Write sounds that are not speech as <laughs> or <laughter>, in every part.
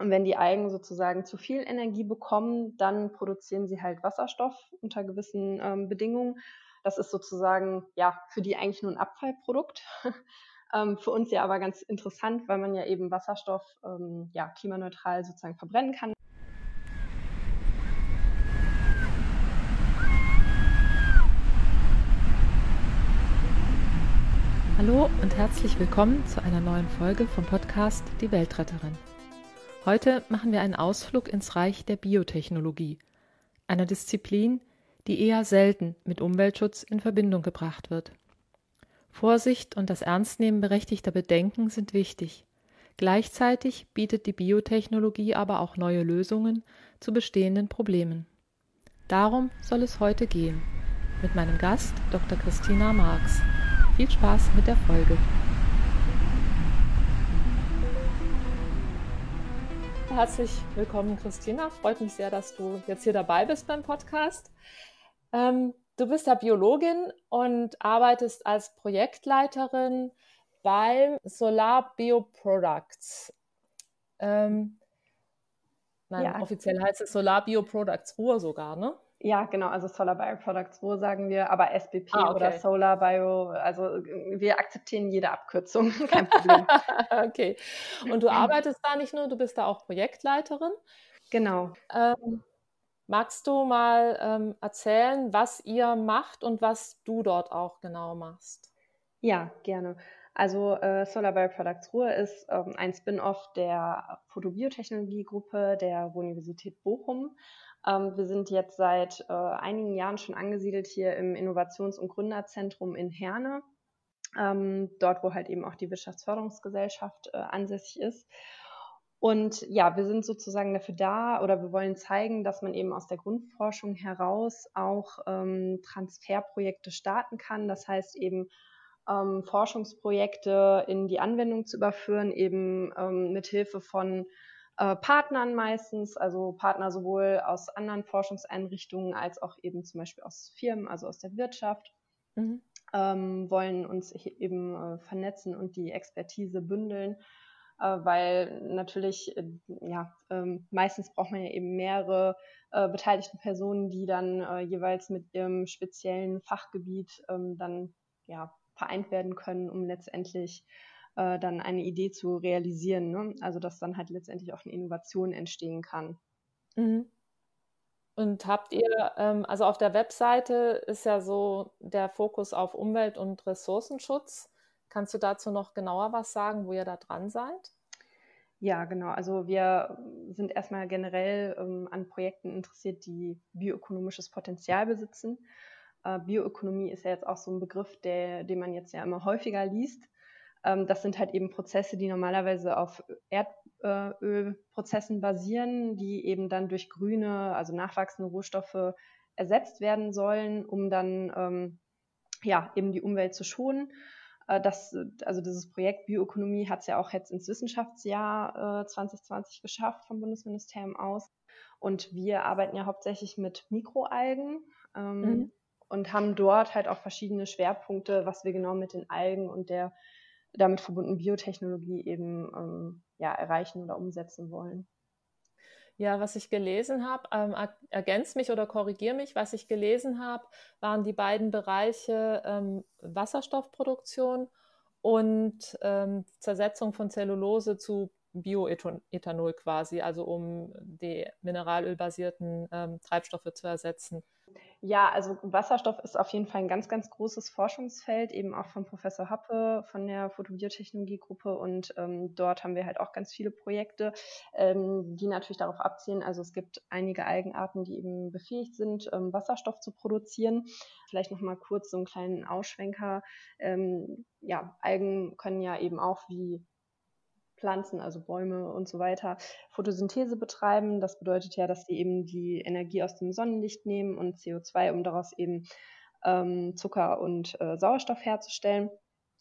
Und wenn die Algen sozusagen zu viel Energie bekommen, dann produzieren sie halt Wasserstoff unter gewissen ähm, Bedingungen. Das ist sozusagen ja für die eigentlich nur ein Abfallprodukt. <laughs> ähm, für uns ja aber ganz interessant, weil man ja eben Wasserstoff ähm, ja, klimaneutral sozusagen verbrennen kann. Hallo und herzlich willkommen zu einer neuen Folge vom Podcast Die Weltretterin. Heute machen wir einen Ausflug ins Reich der Biotechnologie, einer Disziplin, die eher selten mit Umweltschutz in Verbindung gebracht wird. Vorsicht und das Ernstnehmen berechtigter Bedenken sind wichtig. Gleichzeitig bietet die Biotechnologie aber auch neue Lösungen zu bestehenden Problemen. Darum soll es heute gehen. Mit meinem Gast Dr. Christina Marx. Viel Spaß mit der Folge. Herzlich willkommen, Christina. Freut mich sehr, dass du jetzt hier dabei bist beim Podcast. Ähm, du bist ja Biologin und arbeitest als Projektleiterin beim Solar Bioproducts. Ähm, nein, ja. offiziell heißt es Solar Bioproducts Ruhr sogar, ne? Ja, genau, also Solar Bioproducts, wo sagen wir, aber SBP ah, okay. oder Solar Bio, also wir akzeptieren jede Abkürzung, <laughs> kein Problem. <laughs> okay. Und du arbeitest da nicht nur, du bist da auch Projektleiterin. Genau. Ähm, magst du mal ähm, erzählen, was ihr macht und was du dort auch genau machst? Ja, gerne. Also äh, Solar Bioproducts Ruhr ist ähm, ein Spin-off der Photobiotechnologiegruppe der Universität Bochum. Ähm, wir sind jetzt seit äh, einigen Jahren schon angesiedelt hier im Innovations- und Gründerzentrum in Herne, ähm, dort wo halt eben auch die Wirtschaftsförderungsgesellschaft äh, ansässig ist. Und ja, wir sind sozusagen dafür da oder wir wollen zeigen, dass man eben aus der Grundforschung heraus auch ähm, Transferprojekte starten kann. Das heißt eben ähm, Forschungsprojekte in die Anwendung zu überführen, eben ähm, mit Hilfe von äh, Partnern meistens, also Partner sowohl aus anderen Forschungseinrichtungen als auch eben zum Beispiel aus Firmen, also aus der Wirtschaft, mhm. ähm, wollen uns eben äh, vernetzen und die Expertise bündeln, äh, weil natürlich, äh, ja, ähm, meistens braucht man ja eben mehrere äh, beteiligte Personen, die dann jeweils mit ihrem speziellen Fachgebiet ähm, dann ja vereint werden können, um letztendlich äh, dann eine Idee zu realisieren. Ne? Also dass dann halt letztendlich auch eine Innovation entstehen kann. Mhm. Und habt ihr, ähm, also auf der Webseite ist ja so der Fokus auf Umwelt- und Ressourcenschutz. Kannst du dazu noch genauer was sagen, wo ihr da dran seid? Ja, genau. Also wir sind erstmal generell ähm, an Projekten interessiert, die bioökonomisches Potenzial besitzen. Äh, Bioökonomie ist ja jetzt auch so ein Begriff, der, den man jetzt ja immer häufiger liest. Ähm, das sind halt eben Prozesse, die normalerweise auf Erdölprozessen basieren, die eben dann durch grüne, also nachwachsende Rohstoffe ersetzt werden sollen, um dann ähm, ja, eben die Umwelt zu schonen. Äh, das, also dieses Projekt Bioökonomie hat es ja auch jetzt ins Wissenschaftsjahr äh, 2020 geschafft vom Bundesministerium aus. Und wir arbeiten ja hauptsächlich mit Mikroalgen ähm, mhm. und haben dort halt auch verschiedene Schwerpunkte, was wir genau mit den Algen und der damit verbundenen Biotechnologie eben ähm, ja, erreichen oder umsetzen wollen. Ja, was ich gelesen habe, ähm, ergänzt mich oder korrigiere mich, was ich gelesen habe, waren die beiden Bereiche ähm, Wasserstoffproduktion und ähm, Zersetzung von Zellulose zu Bioethanol quasi, also um die mineralölbasierten ähm, Treibstoffe zu ersetzen. Ja, also Wasserstoff ist auf jeden Fall ein ganz, ganz großes Forschungsfeld, eben auch von Professor Happe von der Photobiotechnologiegruppe. Und ähm, dort haben wir halt auch ganz viele Projekte, ähm, die natürlich darauf abzielen. Also es gibt einige Algenarten, die eben befähigt sind, ähm, Wasserstoff zu produzieren. Vielleicht nochmal kurz so einen kleinen Ausschwenker. Ähm, ja, Algen können ja eben auch wie Pflanzen, also Bäume und so weiter, Photosynthese betreiben. Das bedeutet ja, dass sie eben die Energie aus dem Sonnenlicht nehmen und CO2, um daraus eben ähm, Zucker und äh, Sauerstoff herzustellen.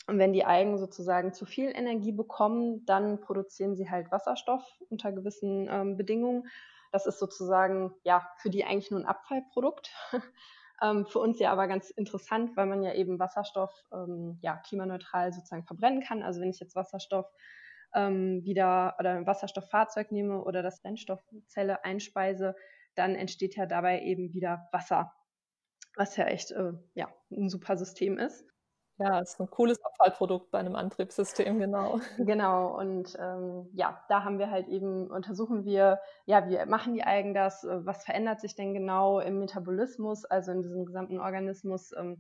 Und wenn die Algen sozusagen zu viel Energie bekommen, dann produzieren sie halt Wasserstoff unter gewissen ähm, Bedingungen. Das ist sozusagen ja für die eigentlich nur ein Abfallprodukt. <laughs> ähm, für uns ja aber ganz interessant, weil man ja eben Wasserstoff ähm, ja klimaneutral sozusagen verbrennen kann. Also wenn ich jetzt Wasserstoff ähm, wieder oder ein Wasserstofffahrzeug nehme oder das Brennstoffzelle einspeise, dann entsteht ja dabei eben wieder Wasser, was ja echt äh, ja, ein super System ist. Ja, ist ein cooles Abfallprodukt bei einem Antriebssystem, genau. <laughs> Genau, und ähm, ja, da haben wir halt eben, untersuchen wir, ja, wie machen die Algen das, äh, was verändert sich denn genau im Metabolismus, also in diesem gesamten Organismus, ähm,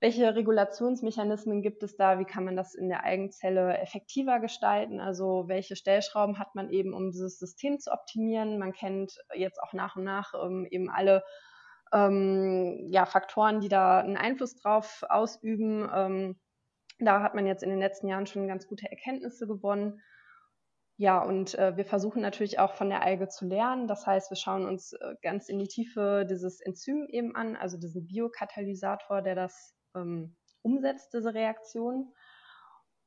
welche Regulationsmechanismen gibt es da, wie kann man das in der Algenzelle effektiver gestalten, also welche Stellschrauben hat man eben, um dieses System zu optimieren. Man kennt jetzt auch nach und nach ähm, eben alle ähm, ja, Faktoren, die da einen Einfluss drauf ausüben. Ähm, da hat man jetzt in den letzten Jahren schon ganz gute Erkenntnisse gewonnen. Ja, und äh, wir versuchen natürlich auch von der Alge zu lernen. Das heißt, wir schauen uns äh, ganz in die Tiefe dieses Enzym eben an, also diesen Biokatalysator, der das ähm, umsetzt, diese Reaktion.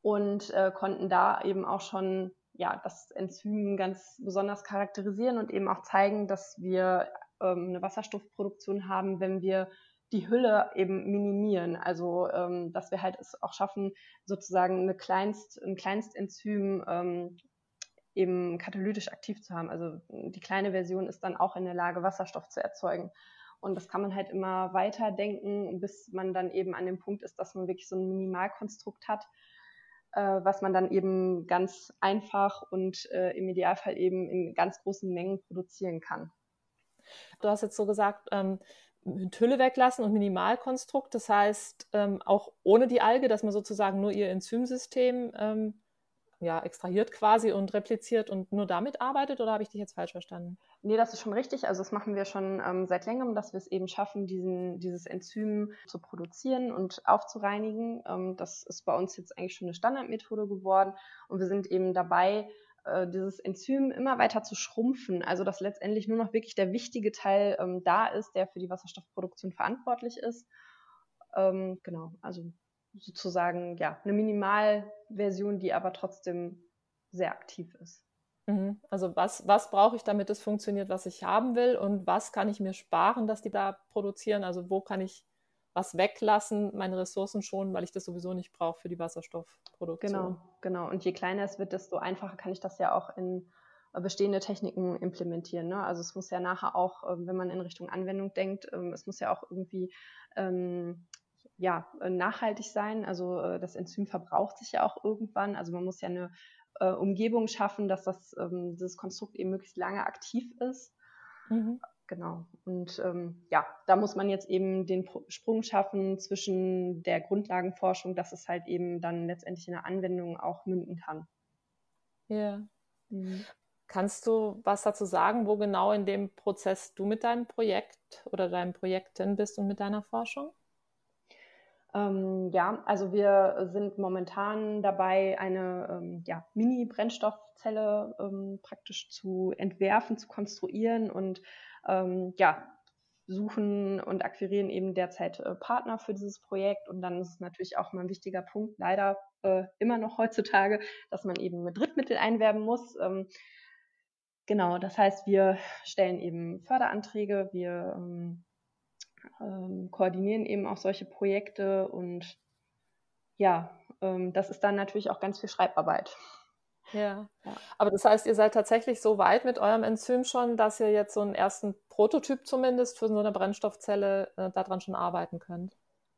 Und äh, konnten da eben auch schon ja, das Enzym ganz besonders charakterisieren und eben auch zeigen, dass wir ähm, eine Wasserstoffproduktion haben, wenn wir die Hülle eben minimieren. Also ähm, dass wir halt es auch schaffen, sozusagen eine Kleinst, ein Kleinstenzym ähm, eben katalytisch aktiv zu haben. Also die kleine Version ist dann auch in der Lage, Wasserstoff zu erzeugen. Und das kann man halt immer weiter denken, bis man dann eben an dem Punkt ist, dass man wirklich so ein Minimalkonstrukt hat, äh, was man dann eben ganz einfach und äh, im Idealfall eben in ganz großen Mengen produzieren kann. Du hast jetzt so gesagt, ähm, Hülle weglassen und Minimalkonstrukt. Das heißt, ähm, auch ohne die Alge, dass man sozusagen nur ihr Enzymsystem ähm, ja, extrahiert quasi und repliziert und nur damit arbeitet oder habe ich dich jetzt falsch verstanden? Nee, das ist schon richtig. Also das machen wir schon ähm, seit längerem, dass wir es eben schaffen, diesen, dieses Enzym zu produzieren und aufzureinigen. Ähm, das ist bei uns jetzt eigentlich schon eine Standardmethode geworden und wir sind eben dabei, äh, dieses Enzym immer weiter zu schrumpfen, also dass letztendlich nur noch wirklich der wichtige Teil ähm, da ist, der für die Wasserstoffproduktion verantwortlich ist. Ähm, genau, also sozusagen ja eine Minimalversion, die aber trotzdem sehr aktiv ist. Mhm. Also was, was brauche ich, damit es funktioniert, was ich haben will und was kann ich mir sparen, dass die da produzieren? Also wo kann ich was weglassen, meine Ressourcen schonen, weil ich das sowieso nicht brauche für die Wasserstoffproduktion. Genau, genau. Und je kleiner es wird, desto einfacher kann ich das ja auch in äh, bestehende Techniken implementieren. Ne? Also es muss ja nachher auch, ähm, wenn man in Richtung Anwendung denkt, ähm, es muss ja auch irgendwie ähm, ja, nachhaltig sein. Also äh, das Enzym verbraucht sich ja auch irgendwann. Also man muss ja eine äh, Umgebung schaffen, dass das, ähm, dieses Konstrukt eben möglichst lange aktiv ist. Mhm. Genau. Und ähm, ja, da muss man jetzt eben den Sprung schaffen zwischen der Grundlagenforschung, dass es halt eben dann letztendlich in der Anwendung auch münden kann. Ja. Mhm. Kannst du was dazu sagen, wo genau in dem Prozess du mit deinem Projekt oder deinen Projekten bist und mit deiner Forschung? Ähm, ja, also wir sind momentan dabei, eine ähm, ja, Mini-Brennstoffzelle ähm, praktisch zu entwerfen, zu konstruieren und ähm, ja, suchen und akquirieren eben derzeit äh, Partner für dieses Projekt. Und dann ist es natürlich auch mal ein wichtiger Punkt, leider äh, immer noch heutzutage, dass man eben mit Drittmittel einwerben muss. Ähm, genau, das heißt, wir stellen eben Förderanträge, wir ähm, koordinieren eben auch solche Projekte und ja, ähm, das ist dann natürlich auch ganz viel Schreibarbeit. Ja. ja. Aber das heißt, ihr seid tatsächlich so weit mit eurem Enzym schon, dass ihr jetzt so einen ersten Prototyp zumindest für so eine Brennstoffzelle äh, daran schon arbeiten könnt.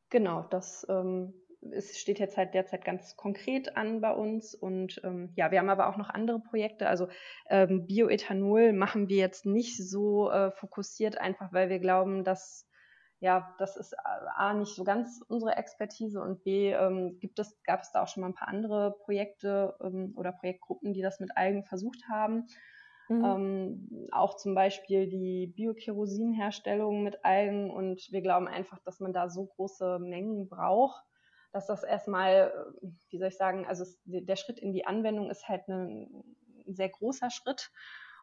Genau, das ähm, es steht jetzt halt derzeit ganz konkret an bei uns. Und ähm, ja, wir haben aber auch noch andere Projekte. Also ähm, Bioethanol machen wir jetzt nicht so äh, fokussiert, einfach weil wir glauben, dass ja, das ist A, nicht so ganz unsere Expertise und B, ähm, gibt es, gab es da auch schon mal ein paar andere Projekte ähm, oder Projektgruppen, die das mit Algen versucht haben. Mhm. Ähm, auch zum Beispiel die Biokerosinherstellung mit Algen und wir glauben einfach, dass man da so große Mengen braucht, dass das erstmal, wie soll ich sagen, also es, der Schritt in die Anwendung ist halt eine, ein sehr großer Schritt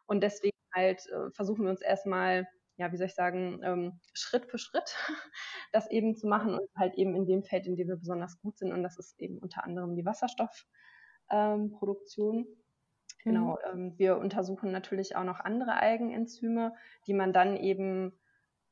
und deswegen halt äh, versuchen wir uns erstmal ja, wie soll ich sagen, ähm, Schritt für Schritt <laughs> das eben zu machen und halt eben in dem Feld, in dem wir besonders gut sind. Und das ist eben unter anderem die Wasserstoffproduktion. Ähm, genau, mhm. ähm, wir untersuchen natürlich auch noch andere Algenenzyme, die man dann eben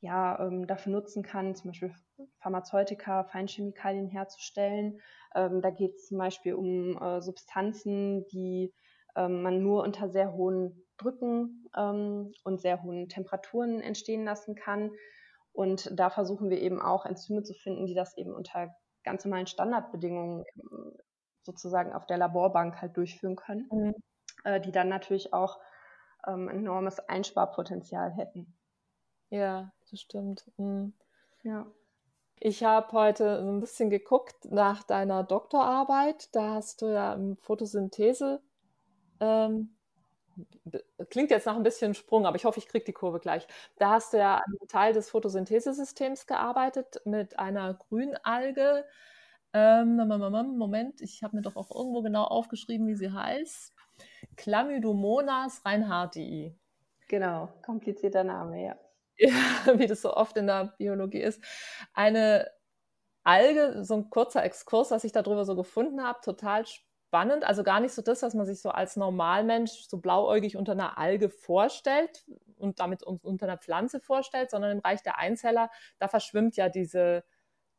ja, ähm, dafür nutzen kann, zum Beispiel Pharmazeutika, Feinchemikalien herzustellen. Ähm, da geht es zum Beispiel um äh, Substanzen, die ähm, man nur unter sehr hohen Drücken ähm, und sehr hohen Temperaturen entstehen lassen kann. Und da versuchen wir eben auch Enzyme zu finden, die das eben unter ganz normalen Standardbedingungen ähm, sozusagen auf der Laborbank halt durchführen können, mhm. äh, die dann natürlich auch ähm, enormes Einsparpotenzial hätten. Ja, das stimmt. Mhm. Ja. Ich habe heute so ein bisschen geguckt nach deiner Doktorarbeit. Da hast du ja Photosynthese ähm, klingt jetzt nach ein bisschen Sprung, aber ich hoffe, ich kriege die Kurve gleich. Da hast du ja an einem Teil des Photosynthesesystems gearbeitet mit einer Grünalge. Ähm, Moment, ich habe mir doch auch irgendwo genau aufgeschrieben, wie sie heißt. Chlamydomonas reinhardtii. Genau, komplizierter Name, ja. <laughs> ja. Wie das so oft in der Biologie ist. Eine Alge, so ein kurzer Exkurs, was ich darüber so gefunden habe, total spannend spannend. Also gar nicht so das, was man sich so als Normalmensch so blauäugig unter einer Alge vorstellt und damit unter einer Pflanze vorstellt, sondern im Bereich der Einzeller, da verschwimmt ja diese,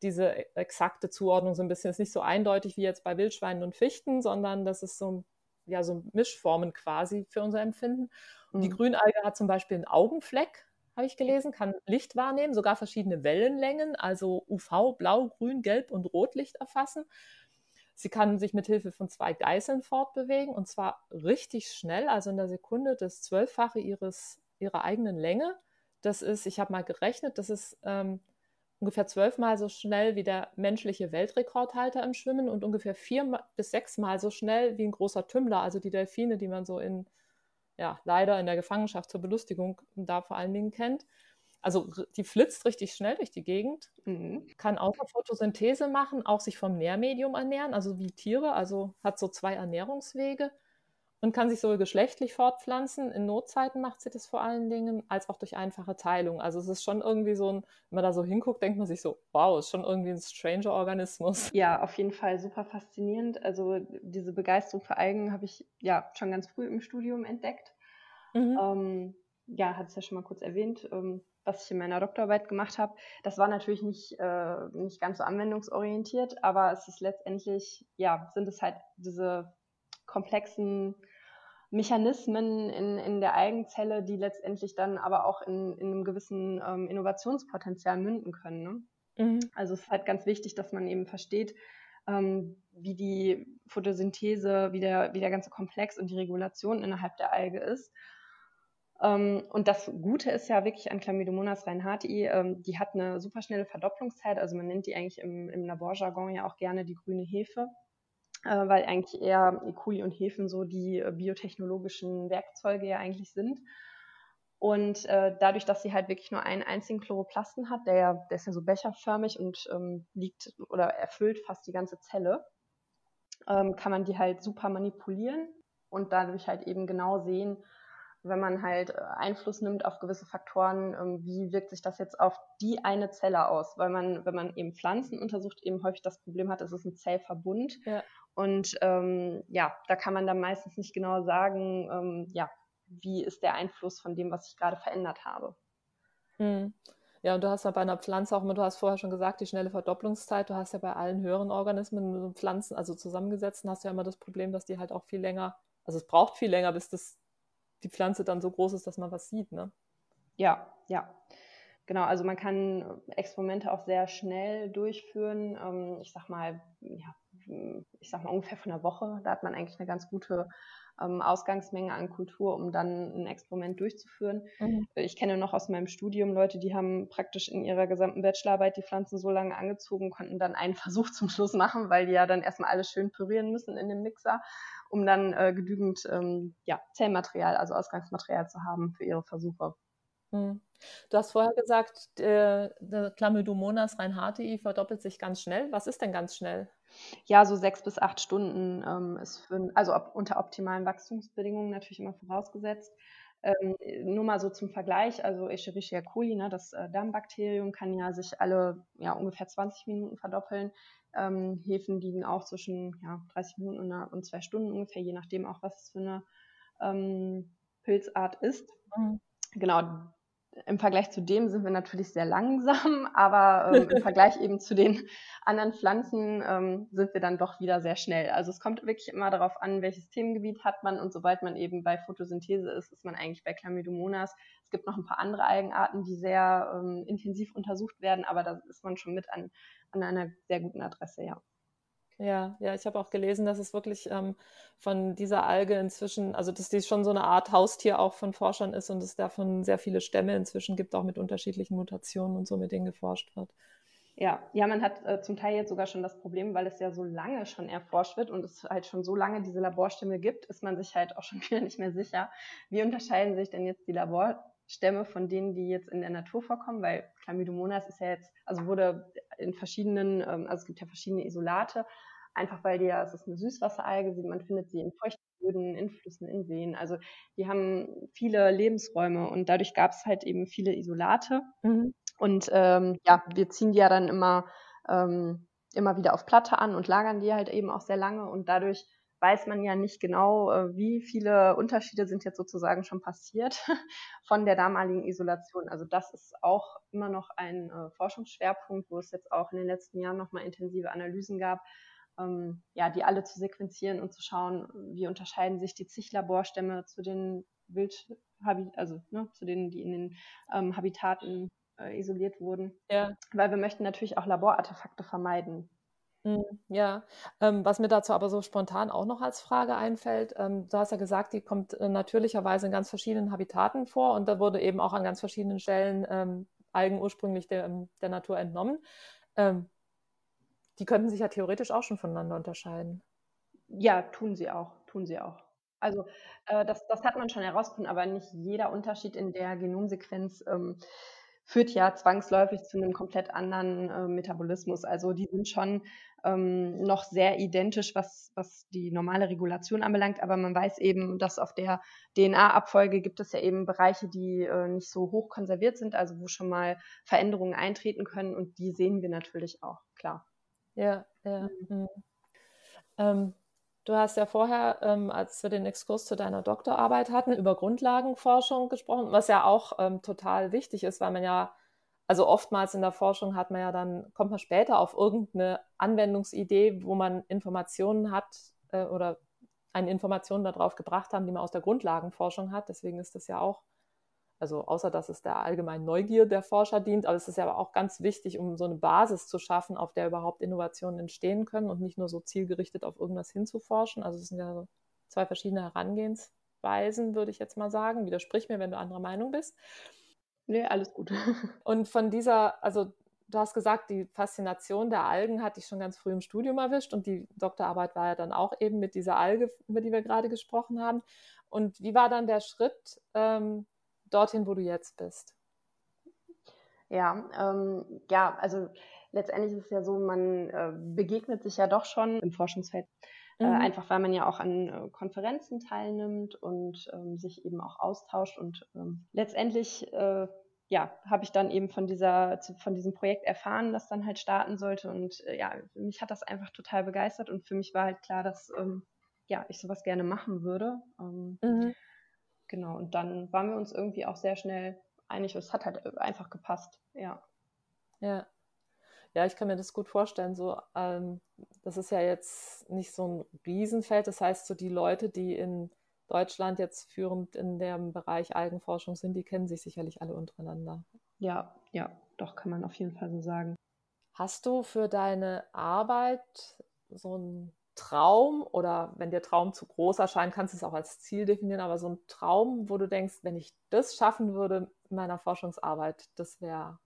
diese exakte Zuordnung so ein bisschen. Ist nicht so eindeutig wie jetzt bei Wildschweinen und Fichten, sondern das ist so, ja, so Mischformen quasi für unser Empfinden. Und mhm. die Grünalge hat zum Beispiel einen Augenfleck, habe ich gelesen, kann Licht wahrnehmen, sogar verschiedene Wellenlängen, also UV, Blau, Grün, Gelb und Rotlicht erfassen. Sie kann sich mit Hilfe von zwei Geißeln fortbewegen und zwar richtig schnell, also in der Sekunde das Zwölffache ihres, ihrer eigenen Länge. Das ist, ich habe mal gerechnet, das ist ähm, ungefähr zwölfmal so schnell wie der menschliche Weltrekordhalter im Schwimmen und ungefähr vier bis sechsmal so schnell wie ein großer Tümmler, also die Delfine, die man so in, ja, leider in der Gefangenschaft zur Belustigung da vor allen Dingen kennt. Also die flitzt richtig schnell durch die Gegend, mhm. kann außer Photosynthese machen, auch sich vom Nährmedium ernähren, also wie Tiere, also hat so zwei Ernährungswege und kann sich sowohl geschlechtlich fortpflanzen. In Notzeiten macht sie das vor allen Dingen, als auch durch einfache Teilung. Also es ist schon irgendwie so ein, wenn man da so hinguckt, denkt man sich so, wow, ist schon irgendwie ein stranger Organismus. Ja, auf jeden Fall super faszinierend. Also diese Begeisterung für Algen habe ich ja schon ganz früh im Studium entdeckt. Mhm. Ähm, ja, hat es ja schon mal kurz erwähnt. Ähm, was ich in meiner Doktorarbeit gemacht habe. Das war natürlich nicht, äh, nicht ganz so anwendungsorientiert, aber es ist letztendlich, ja, sind es halt diese komplexen Mechanismen in, in der Eigenzelle, die letztendlich dann aber auch in, in einem gewissen ähm, Innovationspotenzial münden können. Ne? Mhm. Also es ist halt ganz wichtig, dass man eben versteht, ähm, wie die Photosynthese, wie der, wie der ganze Komplex und die Regulation innerhalb der Alge ist und das Gute ist ja wirklich an Chlamydomonas reinhardtii, ähm, die hat eine super schnelle Verdopplungszeit. Also man nennt die eigentlich im, im Laborjargon ja auch gerne die grüne Hefe, äh, weil eigentlich eher E. coli und Hefen so die äh, biotechnologischen Werkzeuge ja eigentlich sind. Und äh, dadurch, dass sie halt wirklich nur einen einzigen Chloroplasten hat, der, der ist ja so becherförmig und ähm, liegt oder erfüllt fast die ganze Zelle, ähm, kann man die halt super manipulieren und dadurch halt eben genau sehen, wenn man halt äh, Einfluss nimmt auf gewisse Faktoren, ähm, wie wirkt sich das jetzt auf die eine Zelle aus? Weil man, wenn man eben Pflanzen untersucht, eben häufig das Problem hat, es ist ein Zellverbund. Ja. Und ähm, ja, da kann man dann meistens nicht genau sagen, ähm, ja, wie ist der Einfluss von dem, was ich gerade verändert habe. Hm. Ja, und du hast ja bei einer Pflanze auch immer, du hast vorher schon gesagt, die schnelle Verdopplungszeit, du hast ja bei allen höheren Organismen, Pflanzen, also zusammengesetzten, hast du ja immer das Problem, dass die halt auch viel länger, also es braucht viel länger, bis das die Pflanze dann so groß ist, dass man was sieht, ne? Ja, ja. Genau, also man kann Experimente auch sehr schnell durchführen. Ähm, ich sag mal, ja, ich sag mal ungefähr von einer Woche. Da hat man eigentlich eine ganz gute ähm, Ausgangsmenge an Kultur, um dann ein Experiment durchzuführen. Mhm. Ich kenne noch aus meinem Studium Leute, die haben praktisch in ihrer gesamten Bachelorarbeit die Pflanzen so lange angezogen, konnten dann einen <laughs> Versuch zum Schluss machen, weil die ja dann erstmal alles schön pürieren müssen in dem Mixer um dann äh, genügend ähm, ja, Zellmaterial, also Ausgangsmaterial zu haben für ihre Versuche. Hm. Du hast vorher gesagt, der, der Chlamydomonas reinhardtii verdoppelt sich ganz schnell. Was ist denn ganz schnell? Ja, so sechs bis acht Stunden ähm, ist für, also ob, unter optimalen Wachstumsbedingungen natürlich immer vorausgesetzt. Ähm, nur mal so zum Vergleich, also Escherichia coli, ne, das äh, Darmbakterium, kann ja sich alle ja, ungefähr 20 Minuten verdoppeln. Ähm, Hefen liegen auch zwischen ja, 30 Minuten und, und, zwei Stunden ungefähr, je nachdem auch, was es für eine ähm, Pilzart ist. Mhm. Genau. Im Vergleich zu dem sind wir natürlich sehr langsam, <laughs> aber ähm, im Vergleich eben zu den anderen Pflanzen ähm, sind wir dann doch wieder sehr schnell. Also es kommt wirklich immer darauf an, welches Themengebiet hat man und sobald man eben bei Photosynthese ist, ist man eigentlich bei Chlamydomonas. Es gibt noch ein paar andere Algenarten, die sehr ähm, intensiv untersucht werden, aber da ist man schon mit an, an einer sehr guten Adresse, ja. Ja, ja, ich habe auch gelesen, dass es wirklich ähm, von dieser Alge inzwischen, also dass die schon so eine Art Haustier auch von Forschern ist und es davon sehr viele Stämme inzwischen gibt, auch mit unterschiedlichen Mutationen und so, mit denen geforscht wird. Ja, ja, man hat äh, zum Teil jetzt sogar schon das Problem, weil es ja so lange schon erforscht wird und es halt schon so lange diese Laborstämme gibt, ist man sich halt auch schon <laughs> wieder nicht mehr sicher, wie unterscheiden sich denn jetzt die Laborstämme von denen, die jetzt in der Natur vorkommen, weil Chlamydomonas ist ja jetzt, also wurde in verschiedenen, ähm, also es gibt ja verschiedene Isolate, einfach weil die ja, es ist eine Süßwasseralge, man findet sie in feuchten Böden, in Flüssen, in Seen. Also die haben viele Lebensräume und dadurch gab es halt eben viele Isolate. Mhm. Und ähm, ja, wir ziehen die ja dann immer, ähm, immer wieder auf Platte an und lagern die halt eben auch sehr lange und dadurch weiß man ja nicht genau, äh, wie viele Unterschiede sind jetzt sozusagen schon passiert <laughs> von der damaligen Isolation. Also das ist auch immer noch ein äh, Forschungsschwerpunkt, wo es jetzt auch in den letzten Jahren nochmal intensive Analysen gab, ähm, ja, die alle zu sequenzieren und zu schauen, wie unterscheiden sich die Zichlaborstämme zu den Wild, also ne, zu denen, die in den ähm, Habitaten äh, isoliert wurden. Ja. Weil wir möchten natürlich auch Laborartefakte vermeiden. Mhm, ja, ähm, was mir dazu aber so spontan auch noch als Frage einfällt, ähm, du hast ja gesagt, die kommt äh, natürlicherweise in ganz verschiedenen Habitaten vor und da wurde eben auch an ganz verschiedenen Stellen ähm, Algen ursprünglich der, der Natur entnommen. Die könnten sich ja theoretisch auch schon voneinander unterscheiden. Ja, tun sie auch, tun sie auch. Also äh, das, das hat man schon herausgefunden, aber nicht jeder Unterschied in der Genomsequenz ähm, führt ja zwangsläufig zu einem komplett anderen äh, Metabolismus. Also die sind schon ähm, noch sehr identisch, was, was die normale Regulation anbelangt, aber man weiß eben, dass auf der DNA-Abfolge gibt es ja eben Bereiche, die äh, nicht so hoch konserviert sind, also wo schon mal Veränderungen eintreten können und die sehen wir natürlich auch, klar. Ja, ja. Mhm. mhm. Ähm, du hast ja vorher, ähm, als wir den Exkurs zu deiner Doktorarbeit hatten, über Grundlagenforschung gesprochen, was ja auch ähm, total wichtig ist, weil man ja, also oftmals in der Forschung hat man ja dann, kommt man später auf irgendeine Anwendungsidee, wo man Informationen hat äh, oder eine Information darauf gebracht haben, die man aus der Grundlagenforschung hat. Deswegen ist das ja auch also außer dass es der allgemeinen Neugier der Forscher dient, aber es ist ja auch ganz wichtig, um so eine Basis zu schaffen, auf der überhaupt Innovationen entstehen können und nicht nur so zielgerichtet auf irgendwas hinzuforschen. Also es sind ja so zwei verschiedene Herangehensweisen, würde ich jetzt mal sagen. Widersprich mir, wenn du anderer Meinung bist. Nee, alles gut. <laughs> Und von dieser, also du hast gesagt, die Faszination der Algen hat dich schon ganz früh im Studium erwischt und die Doktorarbeit war ja dann auch eben mit dieser Alge, über die wir gerade gesprochen haben. Und wie war dann der Schritt, ähm, dorthin, wo du jetzt bist? Ja, ähm, ja, also letztendlich ist es ja so, man äh, begegnet sich ja doch schon im Forschungsfeld. Äh, mhm. Äh, einfach weil man ja auch an äh, Konferenzen teilnimmt und ähm, sich eben auch austauscht. Und ähm, letztendlich äh, ja, habe ich dann eben von dieser, von diesem Projekt erfahren, das dann halt starten sollte. Und äh, ja, mich hat das einfach total begeistert und für mich war halt klar, dass ähm, ja, ich sowas gerne machen würde. Ähm, mhm. Genau, und dann waren wir uns irgendwie auch sehr schnell einig. Es hat halt einfach gepasst, ja. Ja. Ja, ich kann mir das gut vorstellen. So, ähm, das ist ja jetzt nicht so ein Riesenfeld. Das heißt, so die Leute, die in Deutschland jetzt führend in dem Bereich Algenforschung sind, die kennen sich sicherlich alle untereinander. Ja, ja, doch kann man auf jeden Fall so sagen. Hast du für deine Arbeit so ein Traum oder wenn dir Traum zu groß erscheint, kannst du es auch als Ziel definieren, aber so ein Traum, wo du denkst, wenn ich das schaffen würde in meiner Forschungsarbeit, das wäre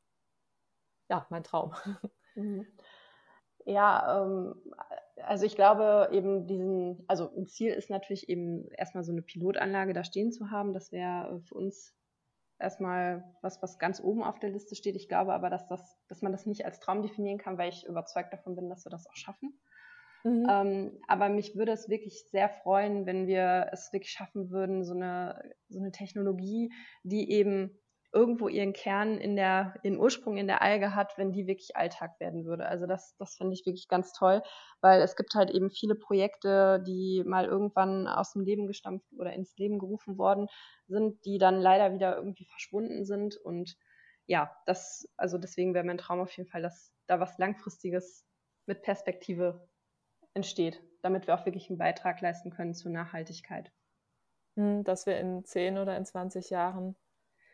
ja mein Traum. <laughs> Mhm. Ja, ähm, also ich glaube eben diesen, also ein Ziel ist natürlich eben erstmal so eine Pilotanlage da stehen zu haben. Das wäre für uns erstmal was, was ganz oben auf der Liste steht. Ich glaube aber, dass das, dass man das nicht als Traum definieren kann, weil ich überzeugt davon bin, dass wir das auch schaffen. Mhm. Ähm, aber mich würde es wirklich sehr freuen, wenn wir es wirklich schaffen würden, so eine, so eine Technologie, die eben irgendwo ihren Kern in der, ihren Ursprung in der Alge hat, wenn die wirklich Alltag werden würde. Also das, das finde ich wirklich ganz toll, weil es gibt halt eben viele Projekte, die mal irgendwann aus dem Leben gestampft oder ins Leben gerufen worden sind, die dann leider wieder irgendwie verschwunden sind. Und ja, das, also deswegen wäre mein Traum auf jeden Fall, dass da was Langfristiges mit Perspektive entsteht, damit wir auch wirklich einen Beitrag leisten können zur Nachhaltigkeit. Hm, dass wir in 10 oder in 20 Jahren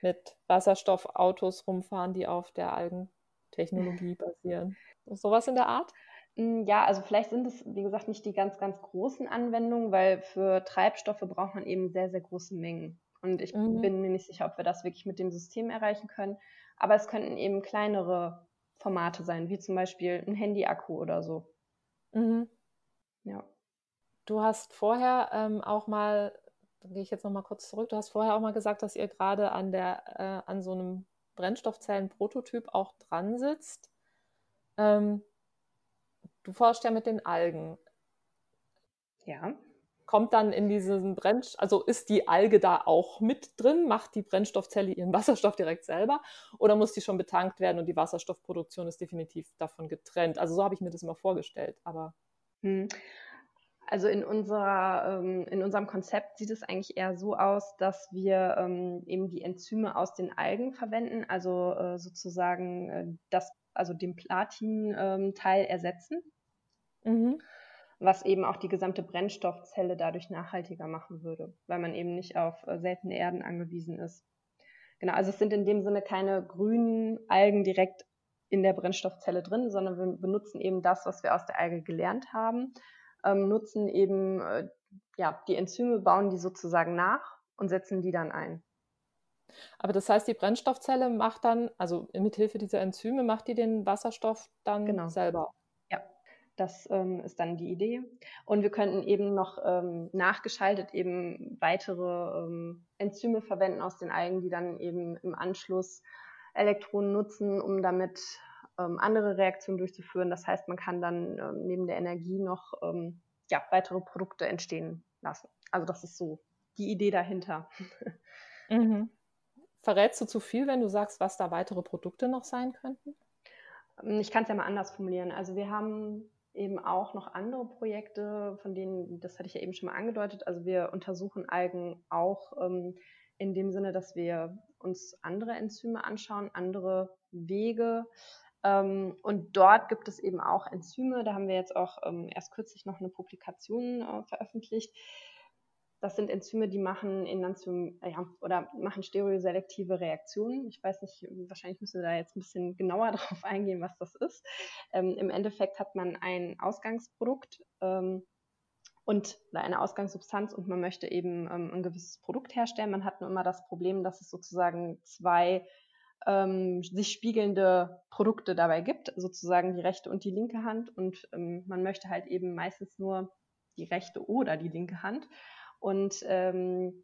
mit Wasserstoffautos rumfahren, die auf der Algentechnologie <laughs> basieren. Sowas in der Art? Hm, ja, also vielleicht sind es, wie gesagt, nicht die ganz, ganz großen Anwendungen, weil für Treibstoffe braucht man eben sehr, sehr große Mengen. Und ich mhm. bin mir nicht sicher, ob wir das wirklich mit dem System erreichen können. Aber es könnten eben kleinere Formate sein, wie zum Beispiel ein Handy-Akku oder so. Mhm. Ja. Du hast vorher ähm, auch mal gehe ich jetzt noch mal kurz zurück. Du hast vorher auch mal gesagt, dass ihr gerade an der äh, an so einem Brennstoffzellen-Prototyp auch dran sitzt. Ähm, du forschst ja mit den Algen. Ja. Kommt dann in diesen Brennstoff, also ist die Alge da auch mit drin? Macht die Brennstoffzelle ihren Wasserstoff direkt selber? Oder muss die schon betankt werden und die Wasserstoffproduktion ist definitiv davon getrennt? Also so habe ich mir das immer vorgestellt, aber. Hm. Also in, unserer, ähm, in unserem Konzept sieht es eigentlich eher so aus, dass wir ähm, eben die Enzyme aus den Algen verwenden, also äh, sozusagen äh, das, also den Platin-Teil ähm, ersetzen, mhm. was eben auch die gesamte Brennstoffzelle dadurch nachhaltiger machen würde, weil man eben nicht auf äh, seltene Erden angewiesen ist. Genau, also es sind in dem Sinne keine grünen Algen direkt in der Brennstoffzelle drin, sondern wir benutzen eben das, was wir aus der Alge gelernt haben ähm, nutzen eben äh, ja, die Enzyme, bauen die sozusagen nach und setzen die dann ein. Aber das heißt, die Brennstoffzelle macht dann, also mithilfe dieser Enzyme, macht die den Wasserstoff dann genau. selber. Ja, das ähm, ist dann die Idee. Und wir könnten eben noch ähm, nachgeschaltet eben weitere ähm, Enzyme verwenden aus den Algen, die dann eben im Anschluss Elektronen nutzen, um damit ähm, andere Reaktionen durchzuführen. Das heißt, man kann dann ähm, neben der Energie noch ähm, ja, weitere Produkte entstehen lassen. Also das ist so die Idee dahinter. <laughs> Mhm. Verrätst du zu viel, wenn du sagst, was da weitere Produkte noch sein könnten? Ähm, ich kann es ja mal anders formulieren. Also wir haben eben auch noch andere Projekte, von denen, das hatte ich ja eben schon mal angedeutet, also wir untersuchen Algen auch ähm, in dem Sinne, dass wir uns andere Enzyme anschauen, andere Wege, ähm, und dort gibt es eben auch Enzyme. Da haben wir jetzt auch ähm, erst kürzlich noch eine Publikation äh, veröffentlicht. Das sind Enzyme, die machen Enantium, äh, ja, oder machen stereoselektive Reaktionen. Ich weiß nicht, wahrscheinlich müssen wir da jetzt ein bisschen genauer <laughs> drauf eingehen, was das ist. Ähm, Im Endeffekt hat man ein Ausgangsprodukt ähm, und eine Ausgangssubstanz und man möchte eben ähm, ein gewisses Produkt herstellen. Man hat nur immer das Problem, dass es sozusagen zwei ähm, sich spiegelnde Produkte dabei gibt, sozusagen die rechte und die linke Hand. Und ähm, man möchte halt eben meistens nur die rechte oder die linke Hand. Und ähm,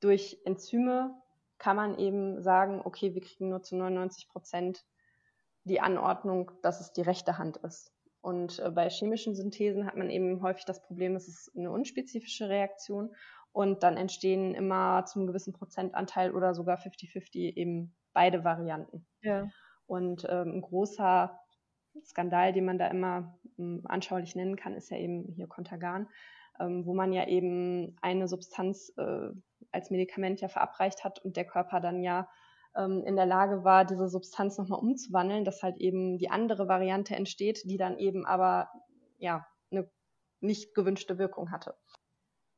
durch Enzyme kann man eben sagen, okay, wir kriegen nur zu 99 Prozent die Anordnung, dass es die rechte Hand ist. Und äh, bei chemischen Synthesen hat man eben häufig das Problem, es ist eine unspezifische Reaktion und dann entstehen immer zum gewissen Prozentanteil oder sogar 50-50 eben beide Varianten. Ja. Und ähm, ein großer Skandal, den man da immer ähm, anschaulich nennen kann, ist ja eben hier Contagan, ähm, wo man ja eben eine Substanz äh, als Medikament ja verabreicht hat und der Körper dann ja ähm, in der Lage war, diese Substanz nochmal umzuwandeln, dass halt eben die andere Variante entsteht, die dann eben aber ja eine nicht gewünschte Wirkung hatte.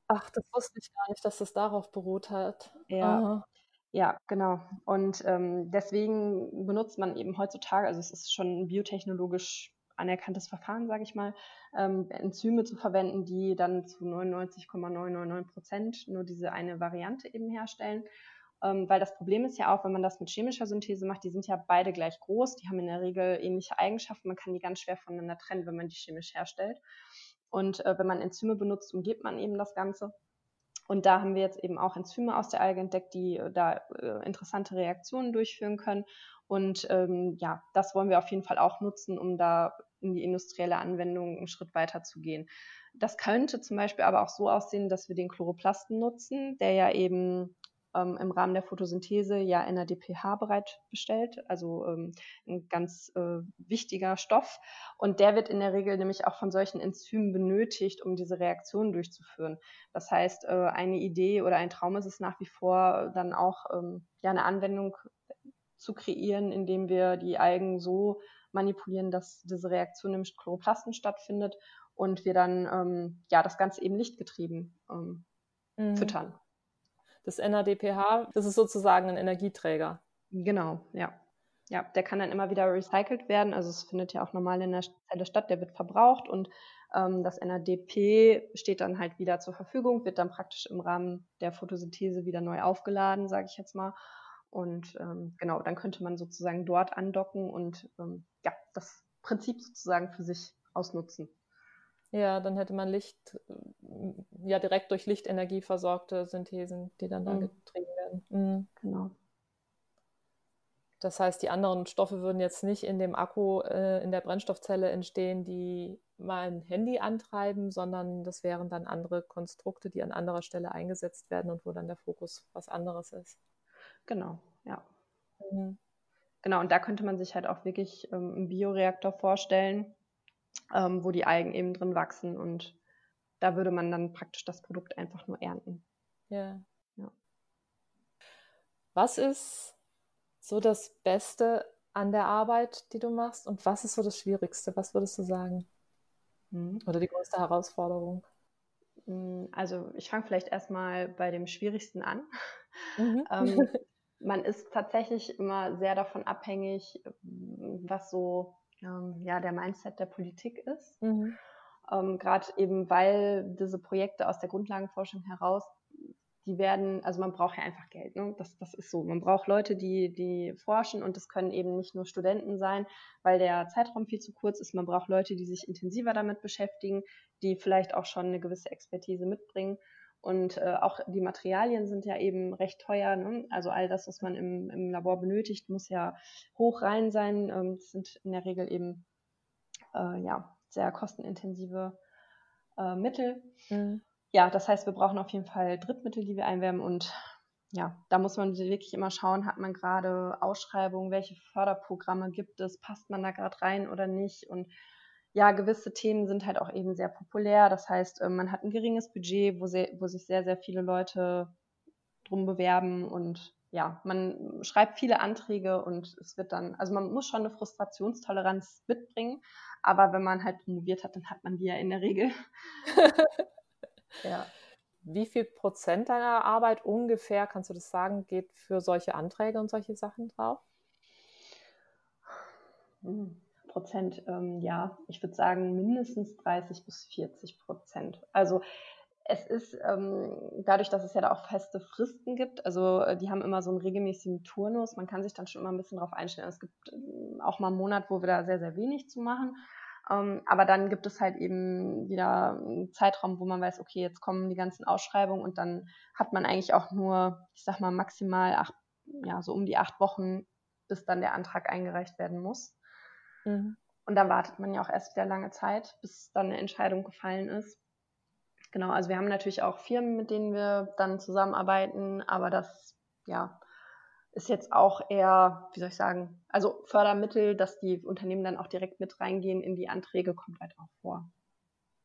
Ach, das wusste ich gar nicht, dass das darauf beruht hat. Ja. Aha. Ja, genau. Und ähm, deswegen benutzt man eben heutzutage, also es ist schon ein biotechnologisch anerkanntes Verfahren, sage ich mal, ähm, Enzyme zu verwenden, die dann zu 99,999 Prozent nur diese eine Variante eben herstellen. Ähm, weil das Problem ist ja auch, wenn man das mit chemischer Synthese macht, die sind ja beide gleich groß, die haben in der Regel ähnliche Eigenschaften, man kann die ganz schwer voneinander trennen, wenn man die chemisch herstellt. Und äh, wenn man Enzyme benutzt, umgeht man eben das Ganze. Und da haben wir jetzt eben auch Enzyme aus der Alge entdeckt, die äh, da äh, interessante Reaktionen durchführen können. Und ähm, ja, das wollen wir auf jeden Fall auch nutzen, um da in die industrielle Anwendung einen Schritt weiter zu gehen. Das könnte zum Beispiel aber auch so aussehen, dass wir den Chloroplasten nutzen, der ja eben ähm, im Rahmen der Photosynthese ja NADPH bereitgestellt, also ähm, ein ganz äh, wichtiger Stoff. Und der wird in der Regel nämlich auch von solchen Enzymen benötigt, um diese Reaktion durchzuführen. Das heißt, äh, eine Idee oder ein Traum ist es nach wie vor dann auch ähm, ja, eine Anwendung zu kreieren, indem wir die Algen so manipulieren, dass diese Reaktion im Chloroplasten stattfindet und wir dann ähm, ja das Ganze eben lichtgetrieben ähm, mhm. füttern. Das NADPH, das ist sozusagen ein Energieträger. Genau, ja. Ja, der kann dann immer wieder recycelt werden. Also es findet ja auch normal in der Zelle statt, der wird verbraucht und ähm, das NADP steht dann halt wieder zur Verfügung, wird dann praktisch im Rahmen der Photosynthese wieder neu aufgeladen, sage ich jetzt mal. Und ähm, genau, dann könnte man sozusagen dort andocken und ähm, ja, das Prinzip sozusagen für sich ausnutzen. Ja, dann hätte man Licht, äh, ja, direkt durch Lichtenergie versorgte Synthesen, die dann da mhm. getrieben werden. Mhm. Genau. Das heißt, die anderen Stoffe würden jetzt nicht in dem Akku äh, in der Brennstoffzelle entstehen, die mal ein Handy antreiben, sondern das wären dann andere Konstrukte, die an anderer Stelle eingesetzt werden und wo dann der Fokus was anderes ist. Genau, ja. Mhm. Genau, und da könnte man sich halt auch wirklich ähm, einen Bioreaktor vorstellen, ähm, wo die Algen eben drin wachsen und da würde man dann praktisch das Produkt einfach nur ernten. Ja. ja. Was ist so das Beste an der Arbeit, die du machst und was ist so das Schwierigste? Was würdest du sagen? Mhm. Oder die größte Herausforderung? Hm, also ich fange vielleicht erstmal bei dem Schwierigsten an. Mhm. <laughs> ähm, <laughs> man ist tatsächlich immer sehr davon abhängig, was so ähm, ja, der Mindset der Politik ist. Mhm. Ähm, Gerade eben, weil diese Projekte aus der Grundlagenforschung heraus, die werden, also man braucht ja einfach Geld. Ne? Das, das ist so. Man braucht Leute, die, die forschen und das können eben nicht nur Studenten sein, weil der Zeitraum viel zu kurz ist. Man braucht Leute, die sich intensiver damit beschäftigen, die vielleicht auch schon eine gewisse Expertise mitbringen. Und äh, auch die Materialien sind ja eben recht teuer. Ne? Also all das, was man im, im Labor benötigt, muss ja hoch rein sein. Ähm, das sind in der Regel eben äh, ja, sehr kostenintensive äh, Mittel. Mhm. Ja, das heißt, wir brauchen auf jeden Fall Drittmittel, die wir einwerben. Und ja, da muss man wirklich immer schauen, hat man gerade Ausschreibungen, welche Förderprogramme gibt es, passt man da gerade rein oder nicht. Und ja, gewisse Themen sind halt auch eben sehr populär. Das heißt, ähm, man hat ein geringes Budget, wo, sehr, wo sich sehr, sehr viele Leute drum bewerben und ja, man schreibt viele Anträge und es wird dann, also man muss schon eine Frustrationstoleranz mitbringen, aber wenn man halt promoviert hat, dann hat man die ja in der Regel. <laughs> ja. Wie viel Prozent deiner Arbeit ungefähr, kannst du das sagen, geht für solche Anträge und solche Sachen drauf? Hm. Prozent, ähm, ja, ich würde sagen mindestens 30 bis 40 Prozent. Also es ist ähm, dadurch, dass es ja da auch feste Fristen gibt, also äh, die haben immer so einen regelmäßigen Turnus, man kann sich dann schon immer ein bisschen darauf einstellen. Es gibt äh, auch mal einen Monat, wo wir da sehr, sehr wenig zu machen. Ähm, aber dann gibt es halt eben wieder einen Zeitraum, wo man weiß, okay, jetzt kommen die ganzen Ausschreibungen und dann hat man eigentlich auch nur, ich sag mal, maximal acht, ja, so um die acht Wochen, bis dann der Antrag eingereicht werden muss. Mhm. Und dann wartet man ja auch erst wieder lange Zeit, bis dann eine Entscheidung gefallen ist. Genau, also wir haben natürlich auch Firmen, mit denen wir dann zusammenarbeiten, aber das, ja, ist jetzt auch eher, wie soll ich sagen, also Fördermittel, dass die Unternehmen dann auch direkt mit reingehen in die Anträge, kommt halt auch vor.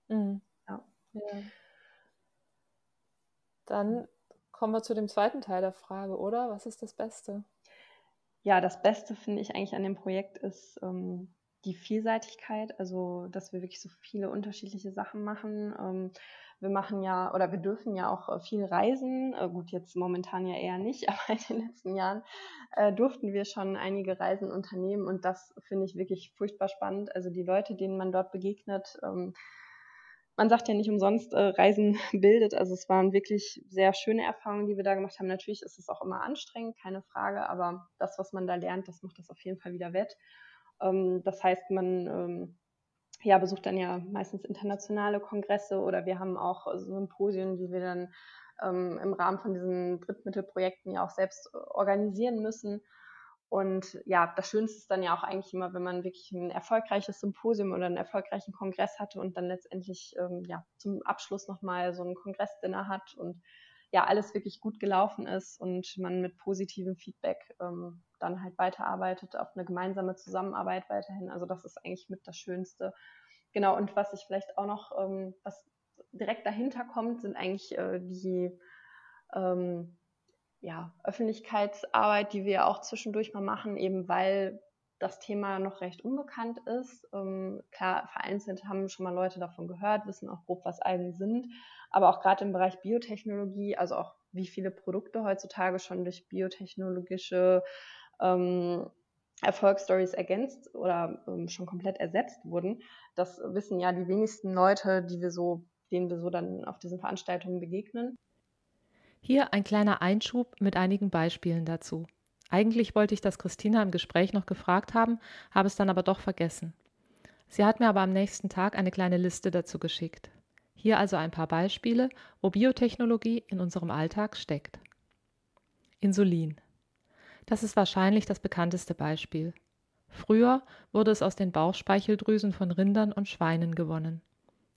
Mhm. Ja. ja. Dann kommen wir zu dem zweiten Teil der Frage, oder? Was ist das Beste? Ja, das Beste finde ich eigentlich an dem Projekt ist ähm, die Vielseitigkeit, also dass wir wirklich so viele unterschiedliche Sachen machen. Ähm, wir machen ja oder wir dürfen ja auch äh, viel reisen. Äh, gut, jetzt momentan ja eher nicht, <laughs> aber in den letzten Jahren äh, durften wir schon einige Reisen unternehmen und das finde ich wirklich furchtbar spannend. Also die Leute, denen man dort begegnet, ähm, man sagt ja nicht umsonst, äh, Reisen <laughs> bildet. Also es waren wirklich sehr schöne Erfahrungen, die wir da gemacht haben. Natürlich ist es auch immer anstrengend, keine Frage, aber das, was man da lernt, das macht das auf jeden Fall wieder wett. Ähm, das heißt, man ähm, ja, besucht dann ja meistens internationale Kongresse oder wir haben auch Symposien, die wir dann ähm, im Rahmen von diesen Drittmittelprojekten ja auch selbst äh, organisieren müssen. Und ja, das Schönste ist dann ja auch eigentlich immer, wenn man wirklich ein erfolgreiches Symposium oder einen erfolgreichen Kongress hatte und dann letztendlich ähm, ja, zum Abschluss nochmal so ein Kongressdinner hat und ja alles wirklich gut gelaufen ist und man mit positivem Feedback ähm, dann halt weiterarbeitet auf eine gemeinsame Zusammenarbeit weiterhin. Also das ist eigentlich mit das Schönste. Genau, und was ich vielleicht auch noch, ähm, was direkt dahinter kommt, sind eigentlich äh, die ähm, ja, Öffentlichkeitsarbeit, die wir auch zwischendurch mal machen, eben weil das Thema noch recht unbekannt ist. Ähm, klar, vereinzelt haben schon mal Leute davon gehört, wissen auch grob, was Algen sind, aber auch gerade im Bereich Biotechnologie, also auch wie viele Produkte heutzutage schon durch biotechnologische ähm, Erfolgsstories ergänzt oder ähm, schon komplett ersetzt wurden, das wissen ja die wenigsten Leute, die wir so, denen wir so dann auf diesen Veranstaltungen begegnen. Hier ein kleiner Einschub mit einigen Beispielen dazu. Eigentlich wollte ich das Christina im Gespräch noch gefragt haben, habe es dann aber doch vergessen. Sie hat mir aber am nächsten Tag eine kleine Liste dazu geschickt. Hier also ein paar Beispiele, wo Biotechnologie in unserem Alltag steckt. Insulin. Das ist wahrscheinlich das bekannteste Beispiel. Früher wurde es aus den Bauchspeicheldrüsen von Rindern und Schweinen gewonnen.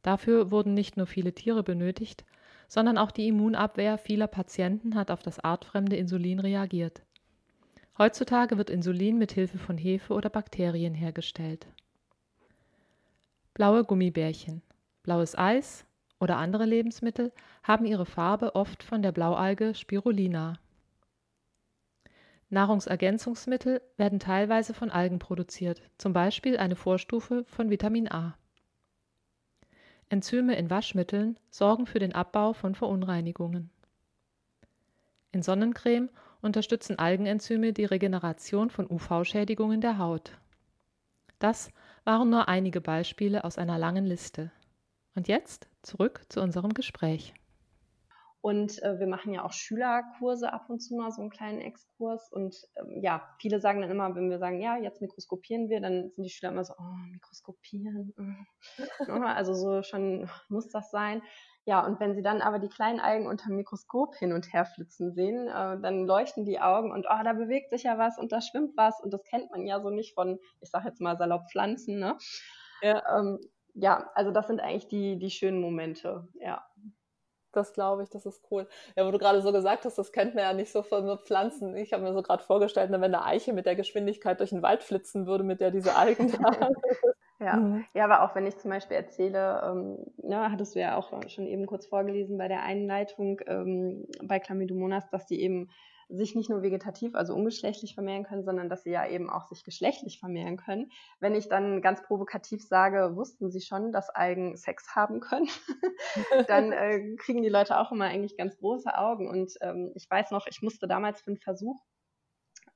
Dafür wurden nicht nur viele Tiere benötigt, sondern auch die Immunabwehr vieler Patienten hat auf das artfremde Insulin reagiert. Heutzutage wird Insulin mit Hilfe von Hefe oder Bakterien hergestellt. Blaue Gummibärchen, blaues Eis oder andere Lebensmittel haben ihre Farbe oft von der Blaualge Spirulina. Nahrungsergänzungsmittel werden teilweise von Algen produziert, zum Beispiel eine Vorstufe von Vitamin A. Enzyme in Waschmitteln sorgen für den Abbau von Verunreinigungen. In Sonnencreme unterstützen Algenenzyme die Regeneration von UV-Schädigungen der Haut. Das waren nur einige Beispiele aus einer langen Liste. Und jetzt zurück zu unserem Gespräch. Und äh, wir machen ja auch Schülerkurse ab und zu mal, so einen kleinen Exkurs. Und ähm, ja, viele sagen dann immer, wenn wir sagen, ja, jetzt mikroskopieren wir, dann sind die Schüler immer so, oh, mikroskopieren. <laughs> also so schon muss das sein. Ja, und wenn sie dann aber die kleinen Algen unter dem Mikroskop hin und her flitzen sehen, äh, dann leuchten die Augen und oh, da bewegt sich ja was und da schwimmt was und das kennt man ja so nicht von, ich sage jetzt mal salopp Pflanzen, ne? Ja. Ähm, ja, also das sind eigentlich die, die schönen Momente, ja. Das glaube ich, das ist cool. Ja, wo du gerade so gesagt hast, das kennt man ja nicht so von so Pflanzen. Ich habe mir so gerade vorgestellt, wenn eine Eiche mit der Geschwindigkeit durch den Wald flitzen würde, mit der diese Algen <laughs> da. Ja. Mhm. ja, aber auch wenn ich zum Beispiel erzähle, ähm, ne, hattest du ja auch schon eben kurz vorgelesen bei der Einleitung ähm, bei Chlamydomonas, dass die eben sich nicht nur vegetativ, also ungeschlechtlich vermehren können, sondern dass sie ja eben auch sich geschlechtlich vermehren können. Wenn ich dann ganz provokativ sage, wussten sie schon, dass Algen Sex haben können, <laughs> dann äh, kriegen die Leute auch immer eigentlich ganz große Augen. Und ähm, ich weiß noch, ich musste damals für einen Versuch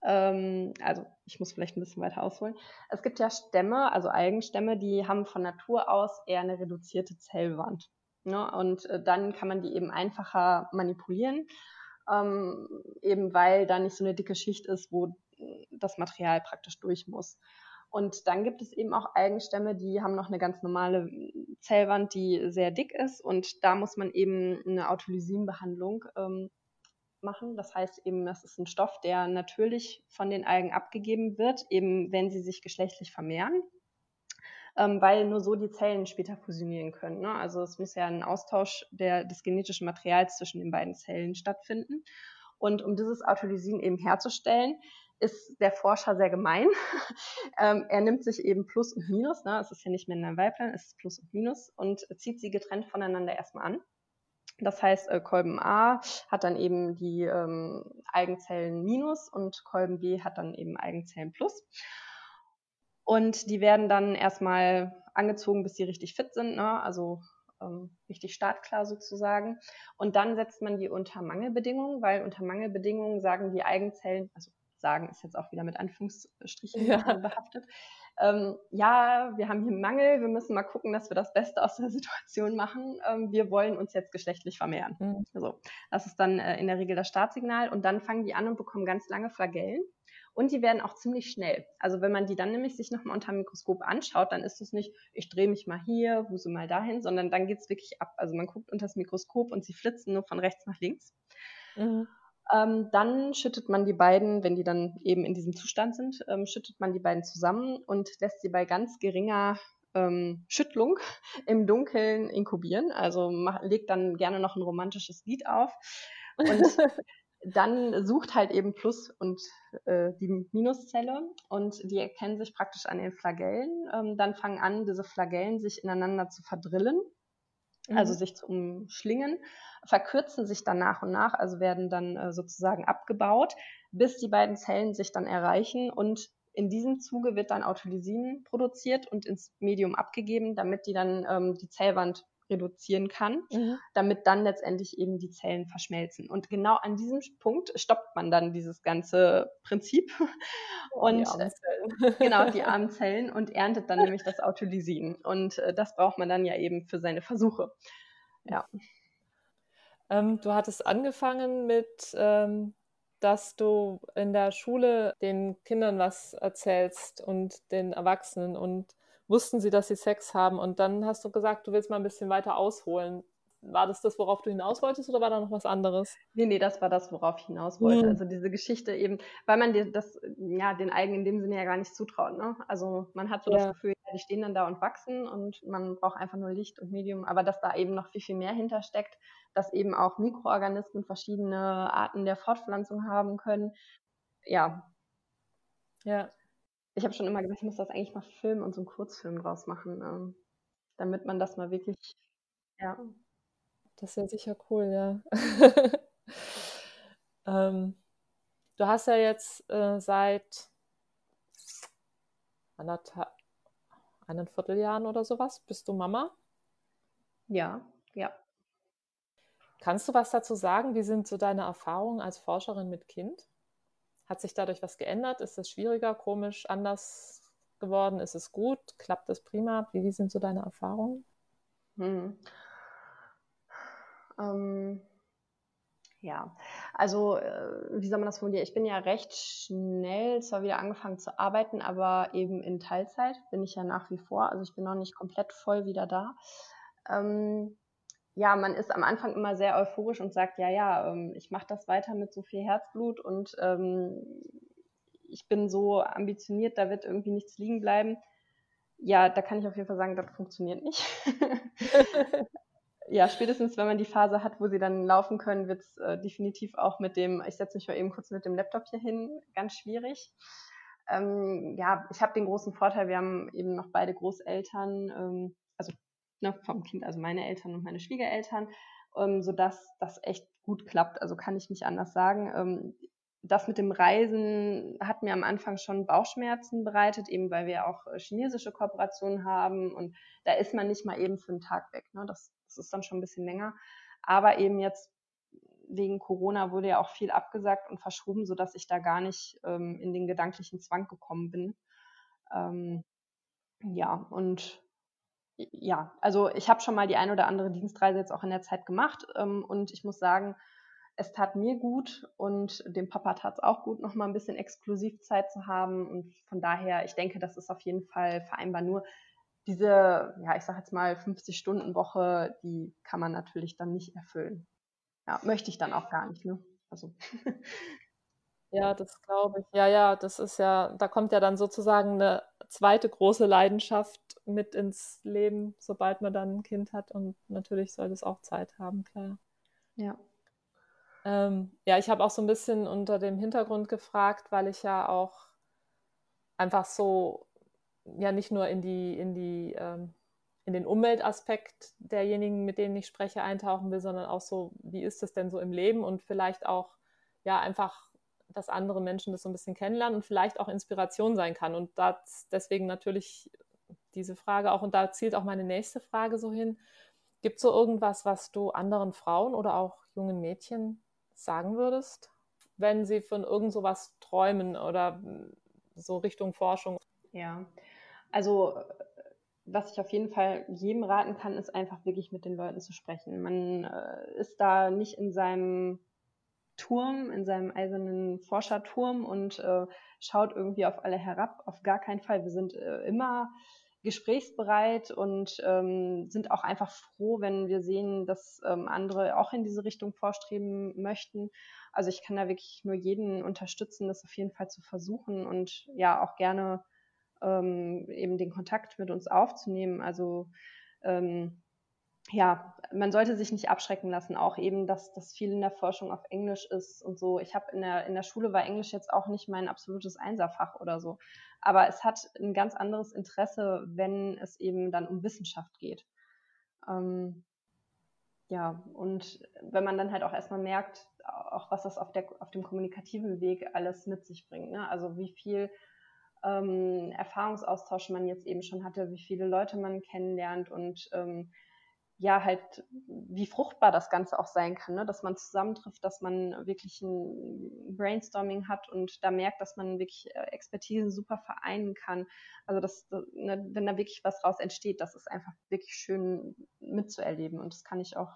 ähm, also ich muss vielleicht ein bisschen weiter ausholen. Es gibt ja Stämme, also Algenstämme, die haben von Natur aus eher eine reduzierte Zellwand. Ne? Und äh, dann kann man die eben einfacher manipulieren, ähm, eben weil da nicht so eine dicke Schicht ist, wo das Material praktisch durch muss. Und dann gibt es eben auch Algenstämme, die haben noch eine ganz normale Zellwand, die sehr dick ist. Und da muss man eben eine Autolysinbehandlung ähm, machen. Das heißt eben, das ist ein Stoff, der natürlich von den Algen abgegeben wird, eben wenn sie sich geschlechtlich vermehren, ähm, weil nur so die Zellen später fusionieren können. Ne? Also es muss ja ein Austausch der, des genetischen Materials zwischen den beiden Zellen stattfinden. Und um dieses Autolysin eben herzustellen, ist der Forscher sehr gemein. <laughs> ähm, er nimmt sich eben Plus und Minus, ne? es ist ja nicht mehr ein Weiblein, es ist Plus und Minus und zieht sie getrennt voneinander erstmal an. Das heißt, äh, Kolben A hat dann eben die ähm, Eigenzellen Minus und Kolben B hat dann eben Eigenzellen Plus. Und die werden dann erstmal angezogen, bis sie richtig fit sind, ne? also ähm, richtig startklar sozusagen. Und dann setzt man die unter Mangelbedingungen, weil unter Mangelbedingungen sagen die Eigenzellen, also sagen ist jetzt auch wieder mit Anführungsstrichen ja. <laughs> behaftet, ähm, ja, wir haben hier einen Mangel, wir müssen mal gucken, dass wir das Beste aus der Situation machen. Ähm, wir wollen uns jetzt geschlechtlich vermehren. Mhm. Also, das ist dann äh, in der Regel das Startsignal und dann fangen die an und bekommen ganz lange Flagellen. Und die werden auch ziemlich schnell. Also wenn man die dann nämlich sich nochmal unter dem Mikroskop anschaut, dann ist es nicht, ich drehe mich mal hier, huse mal dahin, sondern dann geht es wirklich ab. Also man guckt unter das Mikroskop und sie flitzen nur von rechts nach links. Mhm. Ähm, dann schüttet man die beiden, wenn die dann eben in diesem Zustand sind, ähm, schüttet man die beiden zusammen und lässt sie bei ganz geringer ähm, Schüttlung <laughs> im Dunkeln inkubieren. Also legt dann gerne noch ein romantisches Lied auf. Und <laughs> dann sucht halt eben Plus und äh, die Minuszelle und die erkennen sich praktisch an den Flagellen. Ähm, dann fangen an, diese Flagellen sich ineinander zu verdrillen, also mhm. also sich zu umschlingen, verkürzen sich dann nach und nach, also werden dann äh, sozusagen abgebaut, bis die beiden Zellen sich dann erreichen und in diesem Zuge wird dann Autolysin produziert und ins Medium abgegeben, damit die dann ähm, die Zellwand reduzieren kann, mhm. damit dann letztendlich eben die Zellen verschmelzen. Und genau an diesem Punkt stoppt man dann dieses ganze Prinzip oh, und die äh, genau die <laughs> armen Zellen und erntet dann nämlich das Autolysin. Und äh, das braucht man dann ja eben für seine Versuche. Ja. Ähm, du hattest angefangen mit, ähm, dass du in der Schule den Kindern was erzählst und den Erwachsenen und wussten sie, dass sie Sex haben. Und dann hast du gesagt, du willst mal ein bisschen weiter ausholen. War das das, worauf du hinaus wolltest oder war da noch was anderes? Nee, nee, das war das, worauf ich hinaus wollte. Mhm. Also diese Geschichte eben, weil man dir das, ja, den Eigen in dem Sinne ja gar nicht zutraut. Ne? Also man hat so ja. das Gefühl, ja, die stehen dann da und wachsen und man braucht einfach nur Licht und Medium, aber dass da eben noch viel, viel mehr hintersteckt, dass eben auch Mikroorganismen verschiedene Arten der Fortpflanzung haben können. Ja. Ja, ich habe schon immer gesagt, ich muss das eigentlich mal filmen und so einen Kurzfilm draus machen, ähm, damit man das mal wirklich, ja. Das ist ja sicher cool, ja. <laughs> ähm, du hast ja jetzt äh, seit anderthalb, einen Vierteljahren oder sowas, bist du Mama? Ja, ja. Kannst du was dazu sagen? Wie sind so deine Erfahrungen als Forscherin mit Kind? Hat sich dadurch was geändert? Ist es schwieriger, komisch, anders geworden? Ist es gut? Klappt es prima? Wie, wie sind so deine Erfahrungen? Hm. Ähm, ja, also äh, wie soll man das formulieren? Ich bin ja recht schnell zwar wieder angefangen zu arbeiten, aber eben in Teilzeit bin ich ja nach wie vor. Also ich bin noch nicht komplett voll wieder da. Ähm, ja, man ist am Anfang immer sehr euphorisch und sagt, ja, ja, ähm, ich mache das weiter mit so viel Herzblut und ähm, ich bin so ambitioniert, da wird irgendwie nichts liegen bleiben. Ja, da kann ich auf jeden Fall sagen, das funktioniert nicht. <laughs> ja, spätestens wenn man die Phase hat, wo sie dann laufen können, wird es äh, definitiv auch mit dem, ich setze mich mal eben kurz mit dem Laptop hier hin, ganz schwierig. Ähm, ja, ich habe den großen Vorteil, wir haben eben noch beide Großeltern, ähm, ne, vom Kind, also meine Eltern und meine Schwiegereltern, ähm, sodass das echt gut klappt. Also kann ich nicht anders sagen. Ähm, das mit dem Reisen hat mir am Anfang schon Bauchschmerzen bereitet, eben weil wir auch äh, chinesische Kooperationen haben und da ist man nicht mal eben für einen Tag weg. Ne? Das, das ist dann schon ein bisschen länger. Aber eben jetzt wegen Corona wurde ja auch viel abgesagt und verschoben, sodass ich da gar nicht ähm, in den gedanklichen Zwang gekommen bin. Ähm, ja, und ja, also ich habe schon mal die ein oder andere Dienstreise jetzt auch in der Zeit gemacht ähm, und ich muss sagen, es tat mir gut und dem Papa tat es auch gut, noch mal ein bisschen Exklusivzeit zu haben und von daher, ich denke, das ist auf jeden Fall vereinbar. Nur diese, ja, ich sage jetzt mal 50-Stunden-Woche, die kann man natürlich dann nicht erfüllen. Ja, möchte ich dann auch gar nicht, ne? Also. <laughs> Ja, das glaube ich. Ja, ja, das ist ja, da kommt ja dann sozusagen eine zweite große Leidenschaft mit ins Leben, sobald man dann ein Kind hat. Und natürlich soll es auch Zeit haben, klar. Ja. Ähm, ja, ich habe auch so ein bisschen unter dem Hintergrund gefragt, weil ich ja auch einfach so, ja, nicht nur in die, in die, ähm, in den Umweltaspekt derjenigen, mit denen ich spreche, eintauchen will, sondern auch so, wie ist es denn so im Leben und vielleicht auch, ja, einfach dass andere Menschen das so ein bisschen kennenlernen und vielleicht auch Inspiration sein kann. Und das, deswegen natürlich diese Frage auch, und da zielt auch meine nächste Frage so hin. Gibt es so irgendwas, was du anderen Frauen oder auch jungen Mädchen sagen würdest, wenn sie von irgend sowas träumen oder so Richtung Forschung? Ja, also was ich auf jeden Fall jedem raten kann, ist einfach wirklich mit den Leuten zu sprechen. Man äh, ist da nicht in seinem Turm, in seinem eisernen Forscherturm und äh, schaut irgendwie auf alle herab. Auf gar keinen Fall. Wir sind äh, immer gesprächsbereit und ähm, sind auch einfach froh, wenn wir sehen, dass ähm, andere auch in diese Richtung vorstreben möchten. Also ich kann da wirklich nur jeden unterstützen, das auf jeden Fall zu versuchen und ja auch gerne ähm, eben den Kontakt mit uns aufzunehmen. Also ähm, ja, man sollte sich nicht abschrecken lassen, auch eben, dass das viel in der Forschung auf Englisch ist und so. Ich habe in der, in der Schule war Englisch jetzt auch nicht mein absolutes Einserfach oder so. Aber es hat ein ganz anderes Interesse, wenn es eben dann um Wissenschaft geht. Ähm, ja, und wenn man dann halt auch erstmal merkt, auch was das auf, der, auf dem kommunikativen Weg alles mit sich bringt. Ne? Also wie viel ähm, Erfahrungsaustausch man jetzt eben schon hatte, wie viele Leute man kennenlernt und ähm, ja, halt, wie fruchtbar das Ganze auch sein kann, ne? dass man zusammentrifft, dass man wirklich ein Brainstorming hat und da merkt, dass man wirklich äh, Expertisen super vereinen kann. Also, dass, ne, wenn da wirklich was raus entsteht, das ist einfach wirklich schön mitzuerleben und das kann ich auch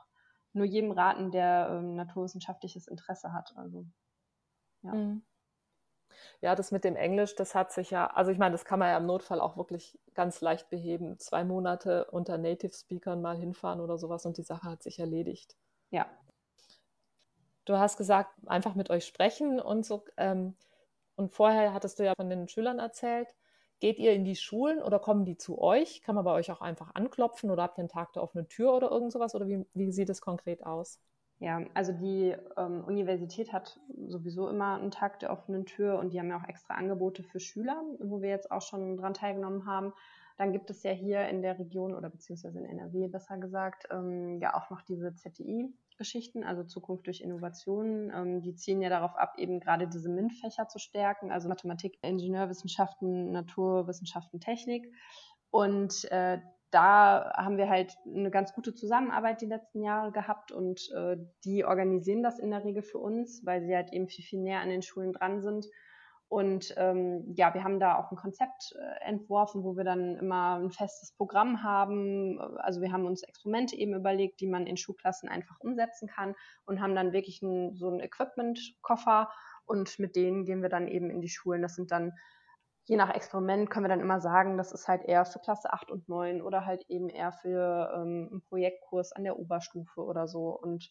nur jedem raten, der ähm, naturwissenschaftliches Interesse hat. Also, ja. Mhm. Ja, das mit dem Englisch, das hat sich ja, also ich meine, das kann man ja im Notfall auch wirklich ganz leicht beheben. Zwei Monate unter Native Speakern mal hinfahren oder sowas und die Sache hat sich erledigt. Ja. Du hast gesagt, einfach mit euch sprechen und so. Ähm, und vorher hattest du ja von den Schülern erzählt. Geht ihr in die Schulen oder kommen die zu euch? Kann man bei euch auch einfach anklopfen oder habt ihr einen Tag der offenen Tür oder irgend sowas? Oder wie, wie sieht es konkret aus? Ja, also die ähm, Universität hat sowieso immer einen Tag der offenen Tür und die haben ja auch extra Angebote für Schüler, wo wir jetzt auch schon dran teilgenommen haben. Dann gibt es ja hier in der Region oder beziehungsweise in NRW besser gesagt, ähm, ja auch noch diese ZTI-Geschichten, also Zukunft durch Innovationen. Ähm, die zielen ja darauf ab, eben gerade diese MINT-Fächer zu stärken, also Mathematik, Ingenieurwissenschaften, Naturwissenschaften, Technik. Und äh, da haben wir halt eine ganz gute Zusammenarbeit die letzten Jahre gehabt und äh, die organisieren das in der Regel für uns, weil sie halt eben viel, viel näher an den Schulen dran sind. Und ähm, ja, wir haben da auch ein Konzept äh, entworfen, wo wir dann immer ein festes Programm haben. Also wir haben uns Experimente eben überlegt, die man in Schulklassen einfach umsetzen kann und haben dann wirklich ein, so einen Equipment-Koffer und mit denen gehen wir dann eben in die Schulen. Das sind dann je nach Experiment können wir dann immer sagen, das ist halt eher für Klasse 8 und 9 oder halt eben eher für ähm, einen Projektkurs an der Oberstufe oder so. Und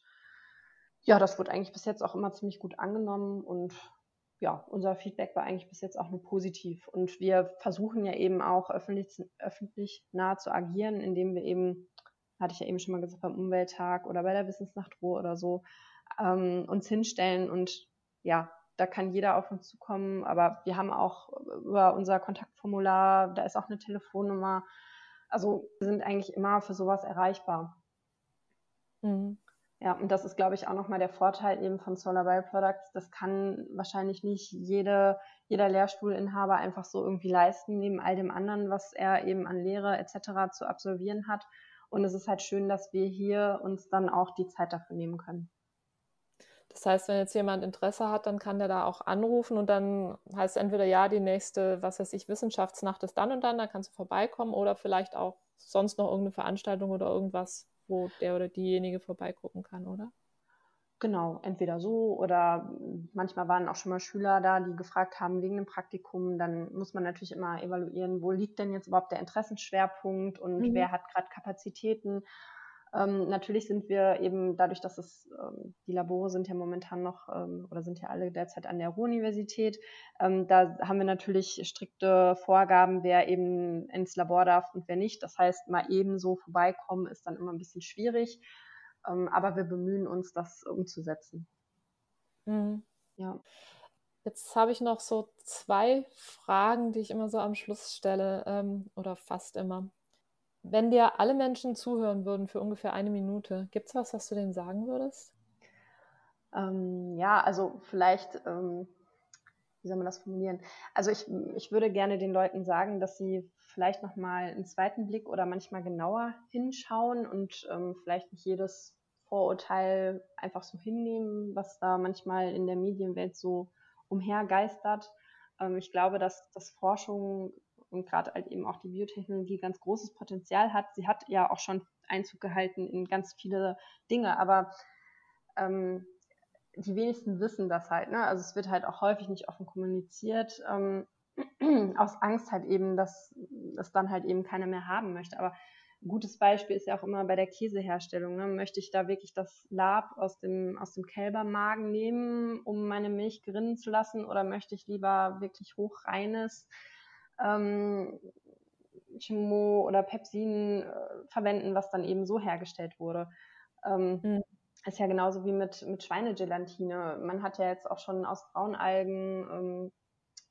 ja, das wurde eigentlich bis jetzt auch immer ziemlich gut angenommen und ja, unser Feedback war eigentlich bis jetzt auch nur positiv. Und wir versuchen ja eben auch öffentlich, öffentlich nah zu agieren, indem wir eben, hatte ich ja eben schon mal gesagt, beim Umwelttag oder bei der Wissensnacht Ruhe oder so, ähm, uns hinstellen und ja, da kann jeder auf uns zukommen, aber wir haben auch über unser Kontaktformular, da ist auch eine Telefonnummer. Also wir sind eigentlich immer für sowas erreichbar. Mhm. Ja, und das ist, glaube ich, auch nochmal der Vorteil eben von Solar Bioproducts. Das kann wahrscheinlich nicht jede, jeder Lehrstuhlinhaber einfach so irgendwie leisten, neben all dem anderen, was er eben an Lehre etc. zu absolvieren hat. Und es ist halt schön, dass wir hier uns dann auch die Zeit dafür nehmen können. Das heißt, wenn jetzt jemand Interesse hat, dann kann der da auch anrufen und dann heißt es entweder ja, die nächste, was weiß ich, Wissenschaftsnacht ist dann und dann, da kannst du vorbeikommen oder vielleicht auch sonst noch irgendeine Veranstaltung oder irgendwas, wo der oder diejenige vorbeigucken kann, oder? Genau, entweder so oder manchmal waren auch schon mal Schüler da, die gefragt haben wegen einem Praktikum. Dann muss man natürlich immer evaluieren, wo liegt denn jetzt überhaupt der Interessenschwerpunkt und mhm. wer hat gerade Kapazitäten. Ähm, natürlich sind wir eben dadurch, dass es ähm, die Labore sind ja momentan noch ähm, oder sind ja alle derzeit an der Ruhr-Universität, ähm, da haben wir natürlich strikte Vorgaben, wer eben ins Labor darf und wer nicht. Das heißt, mal eben so vorbeikommen ist dann immer ein bisschen schwierig, ähm, aber wir bemühen uns, das umzusetzen. Mhm. Ja. Jetzt habe ich noch so zwei Fragen, die ich immer so am Schluss stelle ähm, oder fast immer. Wenn dir alle Menschen zuhören würden für ungefähr eine Minute, gibt es was, was du denen sagen würdest? Ähm, ja, also vielleicht, ähm, wie soll man das formulieren? Also ich, ich würde gerne den Leuten sagen, dass sie vielleicht nochmal einen zweiten Blick oder manchmal genauer hinschauen und ähm, vielleicht nicht jedes Vorurteil einfach so hinnehmen, was da manchmal in der Medienwelt so umhergeistert. Ähm, ich glaube, dass, dass Forschung und gerade halt eben auch die Biotechnologie ganz großes Potenzial hat. Sie hat ja auch schon Einzug gehalten in ganz viele Dinge, aber ähm, die wenigsten wissen das halt. Ne? Also es wird halt auch häufig nicht offen kommuniziert, ähm, <clears throat> aus Angst halt eben, dass es dann halt eben keiner mehr haben möchte. Aber ein gutes Beispiel ist ja auch immer bei der Käseherstellung. Ne? Möchte ich da wirklich das Lab aus dem, aus dem Kälbermagen nehmen, um meine Milch gerinnen zu lassen, oder möchte ich lieber wirklich hochreines, ähm, Chimo oder Pepsin äh, verwenden, was dann eben so hergestellt wurde. Ähm, mhm. Ist ja genauso wie mit, mit Schweinegelatine. Man hat ja jetzt auch schon aus Braunalgen ähm,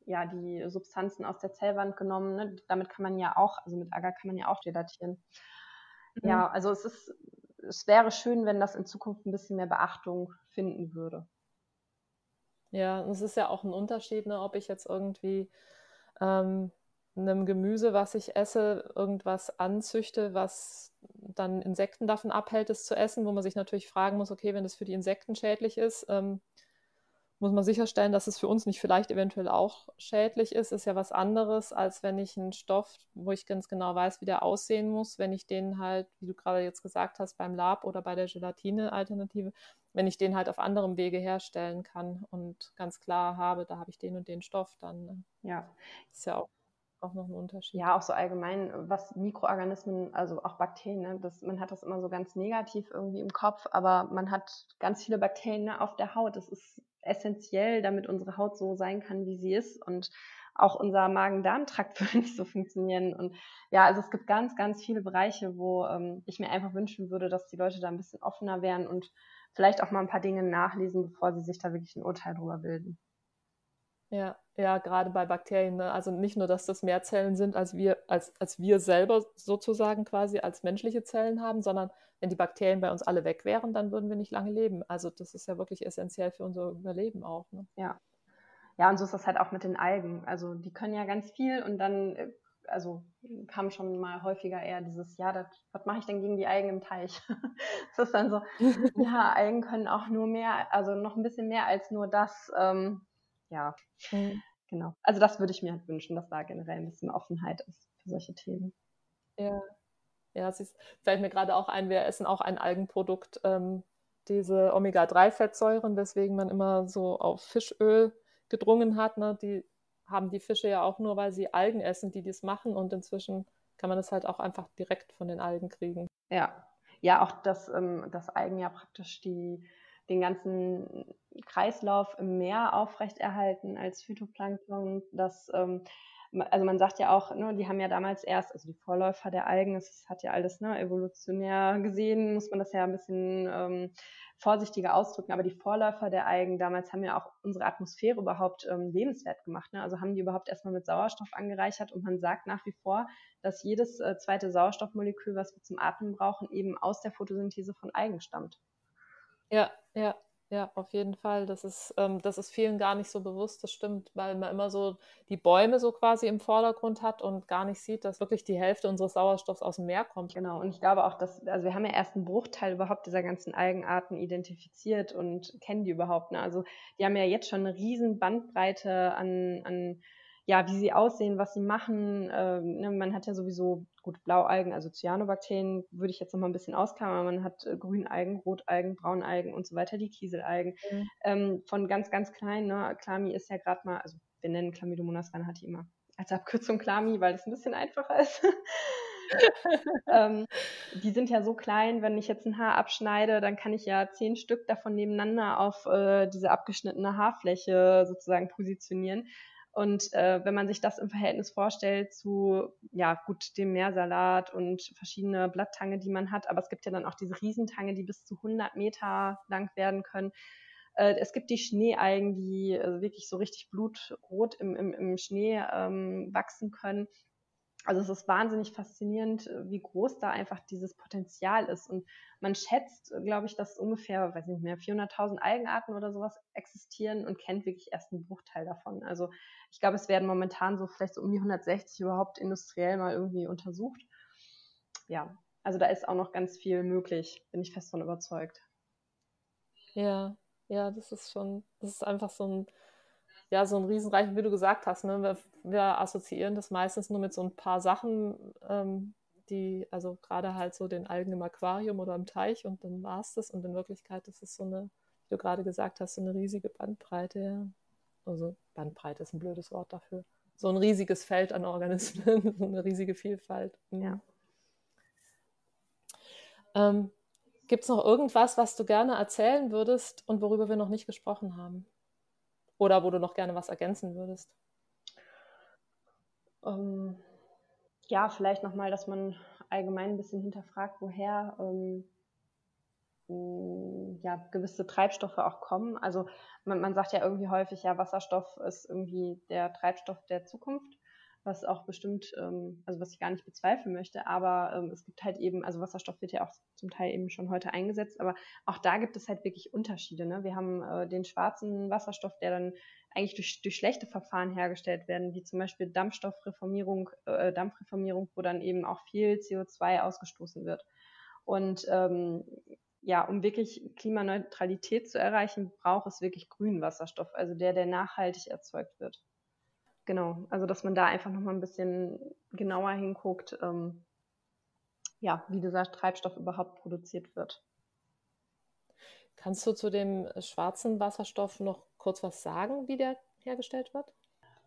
ja die Substanzen aus der Zellwand genommen. Ne? Damit kann man ja auch, also mit Agar kann man ja auch gelatieren. Mhm. Ja, also es ist, es wäre schön, wenn das in Zukunft ein bisschen mehr Beachtung finden würde. Ja, es ist ja auch ein Unterschied, ne, ob ich jetzt irgendwie ähm, einem Gemüse, was ich esse, irgendwas anzüchte, was dann Insekten davon abhält, es zu essen, wo man sich natürlich fragen muss, okay, wenn das für die Insekten schädlich ist, ähm, muss man sicherstellen, dass es für uns nicht vielleicht eventuell auch schädlich ist. Ist ja was anderes, als wenn ich einen Stoff, wo ich ganz genau weiß, wie der aussehen muss, wenn ich den halt, wie du gerade jetzt gesagt hast, beim Lab oder bei der Gelatine-Alternative, wenn ich den halt auf anderem Wege herstellen kann und ganz klar habe, da habe ich den und den Stoff, dann ne? ja. ist ja auch auch noch ein Unterschied. Ja, auch so allgemein, was Mikroorganismen, also auch Bakterien, ne, das, man hat das immer so ganz negativ irgendwie im Kopf, aber man hat ganz viele Bakterien ne, auf der Haut. Das ist essentiell, damit unsere Haut so sein kann, wie sie ist und auch unser Magen-Darm-Trakt <laughs> würde nicht so funktionieren. Und ja, also es gibt ganz, ganz viele Bereiche, wo ähm, ich mir einfach wünschen würde, dass die Leute da ein bisschen offener wären und vielleicht auch mal ein paar Dinge nachlesen, bevor sie sich da wirklich ein Urteil drüber bilden. Ja, ja, gerade bei Bakterien. Ne? Also nicht nur, dass das mehr Zellen sind, als wir, als, als wir selber sozusagen quasi als menschliche Zellen haben, sondern wenn die Bakterien bei uns alle weg wären, dann würden wir nicht lange leben. Also das ist ja wirklich essentiell für unser Überleben auch. Ne? Ja. Ja, und so ist das halt auch mit den Algen. Also die können ja ganz viel und dann, äh, also kam schon mal häufiger eher dieses, ja, das, was mache ich denn gegen die Algen im Teich? <laughs> das ist dann so, <laughs> ja, Algen können auch nur mehr, also noch ein bisschen mehr als nur das. Ähm, ja, mhm. genau. Also das würde ich mir halt wünschen, dass da generell ein bisschen Offenheit ist für solche Themen. Ja, ja, es ist, fällt mir gerade auch ein, wir essen auch ein Algenprodukt, ähm, diese Omega-3-Fettsäuren, weswegen man immer so auf Fischöl gedrungen hat. Ne? Die haben die Fische ja auch nur, weil sie Algen essen, die dies machen. Und inzwischen kann man das halt auch einfach direkt von den Algen kriegen. Ja, ja, auch dass ähm, das Algen ja praktisch die den ganzen Kreislauf im Meer aufrechterhalten als Phytoplankton. Das, ähm, also man sagt ja auch, ne, die haben ja damals erst, also die Vorläufer der Algen, es hat ja alles ne, evolutionär gesehen, muss man das ja ein bisschen ähm, vorsichtiger ausdrücken, aber die Vorläufer der Algen damals haben ja auch unsere Atmosphäre überhaupt ähm, lebenswert gemacht. Ne? Also haben die überhaupt erstmal mit Sauerstoff angereichert und man sagt nach wie vor, dass jedes äh, zweite Sauerstoffmolekül, was wir zum Atmen brauchen, eben aus der Photosynthese von Algen stammt. Ja, ja, ja, auf jeden Fall. Das ist, ähm, das ist vielen gar nicht so bewusst, das stimmt, weil man immer so die Bäume so quasi im Vordergrund hat und gar nicht sieht, dass wirklich die Hälfte unseres Sauerstoffs aus dem Meer kommt. Genau, und ich glaube auch, dass, also wir haben ja erst einen Bruchteil überhaupt dieser ganzen Algenarten identifiziert und kennen die überhaupt. Ne? Also die haben ja jetzt schon eine riesen Bandbreite an, an ja, wie sie aussehen, was sie machen. Ähm, ne, man hat ja sowieso, gut, Blaualgen, also Cyanobakterien würde ich jetzt noch mal ein bisschen ausklammern, aber man hat äh, Grünalgen, Rotalgen, Braunalgen und so weiter, die Kieselalgen. Mhm. Ähm, von ganz, ganz klein, ne, Klami ist ja gerade mal, also wir nennen Chlamydomonas reinhardt immer als Abkürzung Klami, weil es ein bisschen einfacher ist. <laughs> ähm, die sind ja so klein, wenn ich jetzt ein Haar abschneide, dann kann ich ja zehn Stück davon nebeneinander auf äh, diese abgeschnittene Haarfläche sozusagen positionieren. Und äh, wenn man sich das im Verhältnis vorstellt zu, ja, gut, dem Meersalat und verschiedene Blatttange, die man hat, aber es gibt ja dann auch diese Riesentange, die bis zu 100 Meter lang werden können. Äh, es gibt die Schneealgen, die äh, wirklich so richtig blutrot im, im, im Schnee ähm, wachsen können. Also es ist wahnsinnig faszinierend, äh, wie groß da einfach dieses Potenzial ist. Und man schätzt, äh, glaube ich, dass ungefähr, weiß nicht mehr, 400.000 Algenarten oder sowas existieren und kennt wirklich erst einen Bruchteil davon. Also ich glaube, es werden momentan so vielleicht so um die 160 überhaupt industriell mal irgendwie untersucht. Ja, also da ist auch noch ganz viel möglich, bin ich fest von überzeugt. Ja, ja, das ist schon, das ist einfach so ein ja, so ein Riesenreich, wie du gesagt hast, ne? wir, wir assoziieren das meistens nur mit so ein paar Sachen, ähm, die, also gerade halt so den Algen im Aquarium oder im Teich und dann war es das. Und in Wirklichkeit ist es so eine, wie du gerade gesagt hast, so eine riesige Bandbreite, ja. Also Bandbreite ist ein blödes Wort dafür. So ein riesiges Feld an Organismen, <laughs> so eine riesige Vielfalt. Mhm. Ja. Ähm, Gibt es noch irgendwas, was du gerne erzählen würdest und worüber wir noch nicht gesprochen haben? Oder wo du noch gerne was ergänzen würdest? Um, ähm, ja, vielleicht nochmal, dass man allgemein ein bisschen hinterfragt, woher ähm, ja, gewisse Treibstoffe auch kommen. Also man, man sagt ja irgendwie häufig, ja, Wasserstoff ist irgendwie der Treibstoff der Zukunft was auch bestimmt, ähm, also was ich gar nicht bezweifeln möchte, aber ähm, es gibt halt eben, also Wasserstoff wird ja auch zum Teil eben schon heute eingesetzt, aber auch da gibt es halt wirklich Unterschiede. Ne? Wir haben äh, den schwarzen Wasserstoff, der dann eigentlich durch, durch schlechte Verfahren hergestellt werden, wie zum Beispiel Dampfstoffreformierung, äh, Dampfreformierung, wo dann eben auch viel CO2 ausgestoßen wird. Und ähm, ja, um wirklich Klimaneutralität zu erreichen, braucht es wirklich grünen Wasserstoff, also der, der nachhaltig erzeugt wird genau, also dass man da einfach nochmal ein bisschen genauer hinguckt, ähm, ja, wie dieser Treibstoff überhaupt produziert wird. Kannst du zu dem schwarzen Wasserstoff noch kurz was sagen, wie der hergestellt wird?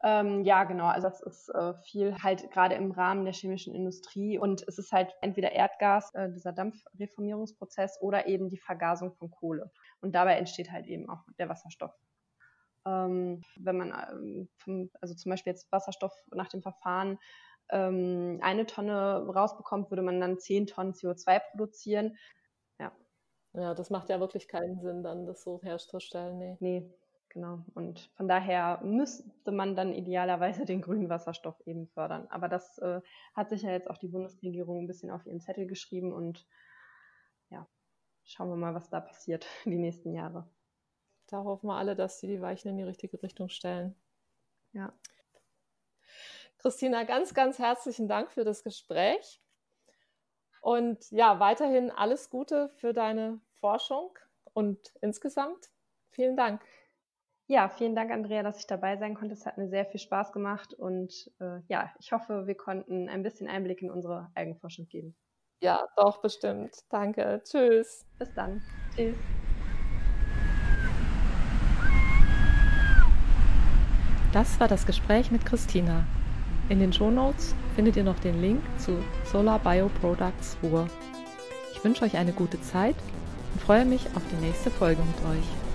Ähm, ja, genau. Also das ist äh, viel halt gerade im Rahmen der chemischen Industrie und es ist halt entweder Erdgas, äh, dieser Dampfreformierungsprozess oder eben die Vergasung von Kohle. Und dabei entsteht halt eben auch der Wasserstoff. Ähm, wenn man, ähm, also zum Beispiel jetzt Wasserstoff nach dem Verfahren ähm, eine Tonne rausbekommt, würde man dann zehn Tonnen CO2 produzieren. Ja. Ja, das macht ja wirklich keinen Sinn, dann das so herzustellen. Nee. Nee, genau. Und von daher müsste man dann idealerweise den grünen Wasserstoff eben fördern. Aber das äh, hat sich ja jetzt auch die Bundesregierung ein bisschen auf ihren Zettel geschrieben und ja, schauen wir mal, was da passiert <laughs> die nächsten Jahre. Da hoffen wir alle, dass sie die Weichen in die richtige Richtung stellen. Ja. Christina, ganz, ganz herzlichen Dank für das Gespräch. Und ja, weiterhin alles Gute für deine Forschung und insgesamt vielen Dank. Ja, vielen Dank, Andrea, dass ich dabei sein konnte. Es hat mir sehr viel Spaß gemacht und äh, ja, ich hoffe, wir konnten ein bisschen Einblick in unsere Eigenforschung geben. Ja, doch, bestimmt. Danke. Tschüss. Bis dann. Tschüss. Das war das Gespräch mit Christina. In den Shownotes findet ihr noch den Link zu Solar Bioproducts Ruhr. Ich wünsche euch eine gute Zeit und freue mich auf die nächste Folge mit euch.